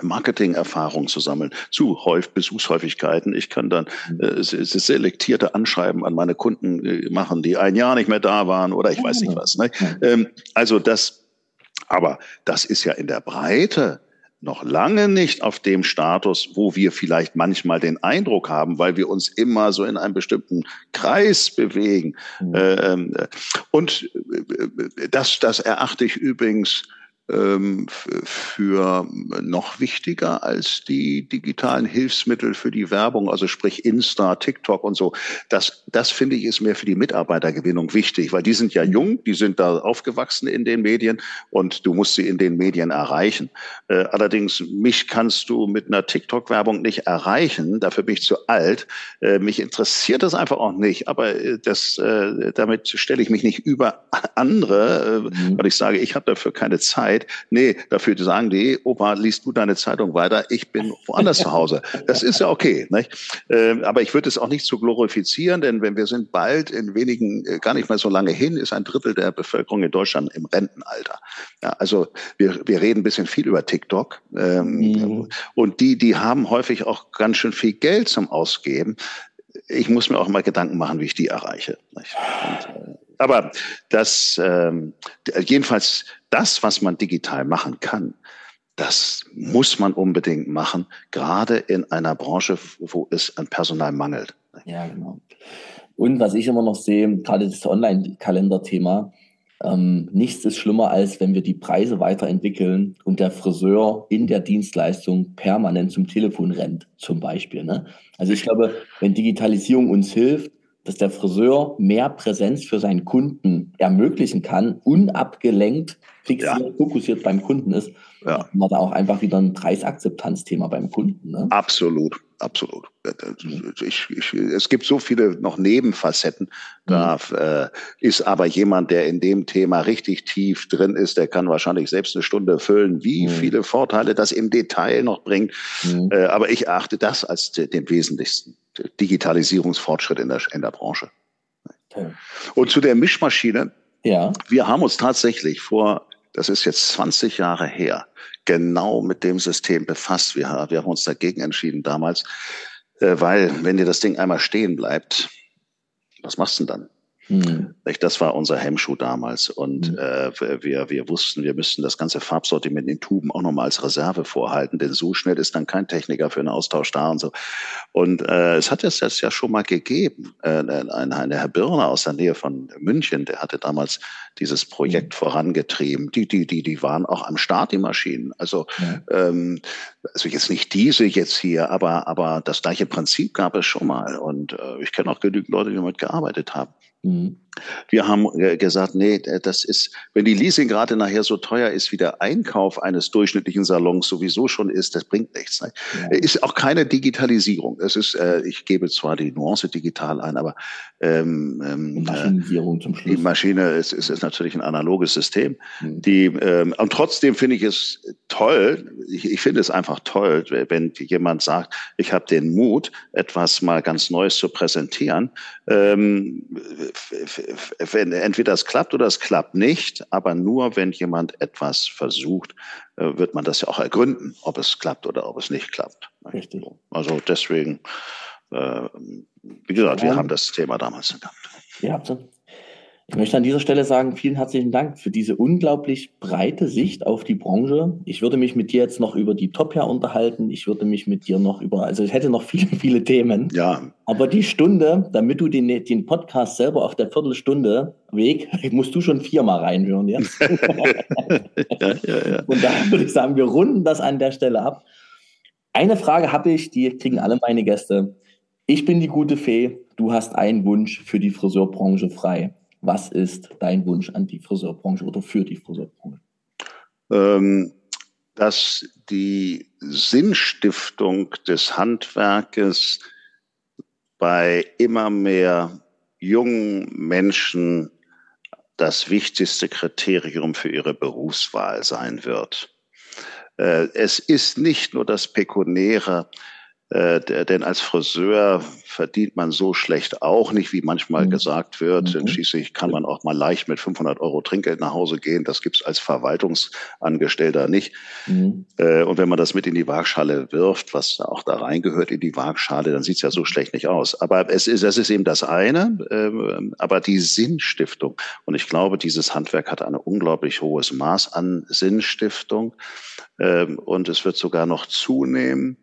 Marketing-Erfahrung zu sammeln zu Häuf Besuchshäufigkeiten. Ich kann dann mhm. äh, selektierte Anschreiben an meine Kunden äh, machen, die ein Jahr nicht mehr da waren oder ich weiß nicht was. Ne? Ähm, also das, aber das ist ja in der Breite noch lange nicht auf dem Status, wo wir vielleicht manchmal den Eindruck haben, weil wir uns immer so in einem bestimmten Kreis bewegen. Mhm. Ähm, äh, und äh, das, das erachte ich übrigens für noch wichtiger als die digitalen Hilfsmittel für die Werbung, also sprich Insta, TikTok und so. Das, das finde ich ist mehr für die Mitarbeitergewinnung wichtig, weil die sind ja jung, die sind da aufgewachsen in den Medien und du musst sie in den Medien erreichen. Äh, allerdings, mich kannst du mit einer TikTok-Werbung nicht erreichen, dafür bin ich zu alt. Äh, mich interessiert das einfach auch nicht, aber äh, das, äh, damit stelle ich mich nicht über andere, mhm. weil ich sage, ich habe dafür keine Zeit. Zeit. Nee, dafür sagen die, Opa, liest du deine Zeitung weiter, ich bin woanders zu Hause. Das ist ja okay. Nicht? Ähm, aber ich würde es auch nicht zu glorifizieren, denn wenn wir sind bald in wenigen, äh, gar nicht mehr so lange hin, ist ein Drittel der Bevölkerung in Deutschland im Rentenalter. Ja, also wir, wir reden ein bisschen viel über TikTok. Ähm, mhm. Und die, die haben häufig auch ganz schön viel Geld zum Ausgeben ich muss mir auch mal Gedanken machen, wie ich die erreiche. Und, äh, aber das ähm, jedenfalls das, was man digital machen kann, das muss man unbedingt machen, gerade in einer Branche, wo es an Personal mangelt. Ja, genau. Und was ich immer noch sehe, gerade das Online-Kalender-Thema, ähm, nichts ist schlimmer, als wenn wir die Preise weiterentwickeln und der Friseur in der Dienstleistung permanent zum Telefon rennt, zum Beispiel. Ne? Also ich glaube, wenn Digitalisierung uns hilft, dass der Friseur mehr Präsenz für seinen Kunden ermöglichen kann, unabgelenkt, fixiert, ja. fokussiert beim Kunden ist, ja. wir da auch einfach wieder ein Preisakzeptanzthema beim Kunden. Ne? Absolut, absolut. Ich, ich, es gibt so viele noch Nebenfacetten. Da mhm. äh, ist aber jemand, der in dem Thema richtig tief drin ist, der kann wahrscheinlich selbst eine Stunde füllen, wie mhm. viele Vorteile das im Detail noch bringt. Mhm. Äh, aber ich erachte das als den wesentlichsten Digitalisierungsfortschritt in der, in der Branche. Okay. Und zu der Mischmaschine. Ja. Wir haben uns tatsächlich vor, das ist jetzt 20 Jahre her, genau mit dem System befasst. Wir, wir haben uns dagegen entschieden damals, äh, weil wenn dir das Ding einmal stehen bleibt, was machst du denn dann? Mhm. Das war unser Hemmschuh damals. Und mhm. äh, wir, wir wussten, wir müssten das ganze Farbsortiment in Tuben auch nochmal als Reserve vorhalten, denn so schnell ist dann kein Techniker für einen Austausch da und so. Und äh, es hat es jetzt ja schon mal gegeben. Äh, ein, ein Herr Birner aus der Nähe von München, der hatte damals dieses Projekt mhm. vorangetrieben. Die, die, die, die waren auch am Start, die Maschinen. Also, ja. ähm, also jetzt nicht diese jetzt hier, aber, aber das gleiche Prinzip gab es schon mal. Und äh, ich kenne auch genügend Leute, die damit gearbeitet haben. Mhm. Wir haben äh, gesagt, nee, das ist, wenn die Leasingrate nachher so teuer ist, wie der Einkauf eines durchschnittlichen Salons sowieso schon ist, das bringt nichts. Ne? Ja. Ist auch keine Digitalisierung. Es ist, äh, ich gebe zwar die Nuance digital ein, aber ähm, ähm, Maschinisierung zum Schluss. Die Maschine ist, ist, ist natürlich ein analoges System. Mhm. Die, ähm, und trotzdem finde ich es toll, ich, ich finde es einfach toll, wenn jemand sagt, ich habe den Mut, etwas mal ganz Neues zu präsentieren. Ähm, wenn entweder es klappt oder es klappt nicht, aber nur wenn jemand etwas versucht, äh, wird man das ja auch ergründen, ob es klappt oder ob es nicht klappt. Richtig. Also deswegen, äh, wie gesagt, wir haben das Thema damals gehabt. Ja, ich möchte an dieser Stelle sagen, vielen herzlichen Dank für diese unglaublich breite Sicht auf die Branche. Ich würde mich mit dir jetzt noch über die Topia unterhalten. Ich würde mich mit dir noch über, also ich hätte noch viele, [LAUGHS] viele Themen. Ja. Aber die Stunde, damit du den, den Podcast selber auf der Viertelstunde Weg, [LAUGHS] musst du schon viermal reinhören jetzt. [LAUGHS] ja, ja, ja. Und da würde ich sagen, wir runden das an der Stelle ab. Eine Frage habe ich, die kriegen alle meine Gäste. Ich bin die gute Fee. Du hast einen Wunsch für die Friseurbranche frei. Was ist dein Wunsch an die Friseurbranche oder für die Friseurbranche? Ähm, dass die Sinnstiftung des Handwerkes bei immer mehr jungen Menschen das wichtigste Kriterium für ihre Berufswahl sein wird. Äh, es ist nicht nur das Pekunäre, äh, denn als Friseur verdient man so schlecht auch nicht, wie manchmal mhm. gesagt wird. Mhm. Schließlich kann man auch mal leicht mit 500 Euro Trinkgeld nach Hause gehen. Das gibt's als Verwaltungsangestellter nicht. Mhm. Äh, und wenn man das mit in die Waagschale wirft, was auch da reingehört in die Waagschale, dann sieht's ja so schlecht nicht aus. Aber es ist, das ist eben das eine. Ähm, aber die Sinnstiftung. Und ich glaube, dieses Handwerk hat ein unglaublich hohes Maß an Sinnstiftung. Ähm, und es wird sogar noch zunehmen.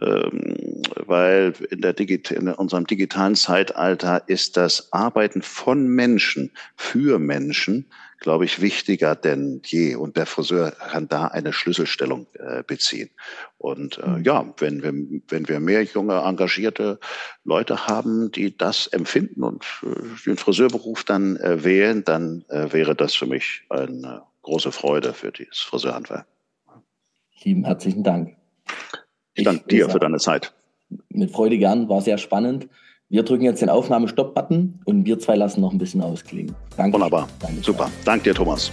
Ähm, weil in, der Digit in unserem digitalen Zeitalter ist das Arbeiten von Menschen für Menschen, glaube ich, wichtiger denn je. Und der Friseur kann da eine Schlüsselstellung äh, beziehen. Und äh, mhm. ja, wenn wir, wenn wir mehr junge, engagierte Leute haben, die das empfinden und äh, den Friseurberuf dann äh, wählen, dann äh, wäre das für mich eine große Freude für dieses Friseurhandwerk. Lieben herzlichen Dank. Ich danke dir für deine Zeit. Mit Freude gern, war sehr spannend. Wir drücken jetzt den Aufnahmestopp-Button und wir zwei lassen noch ein bisschen ausklingen. Danke. Wunderbar. Danke Super. Danke dir, Thomas.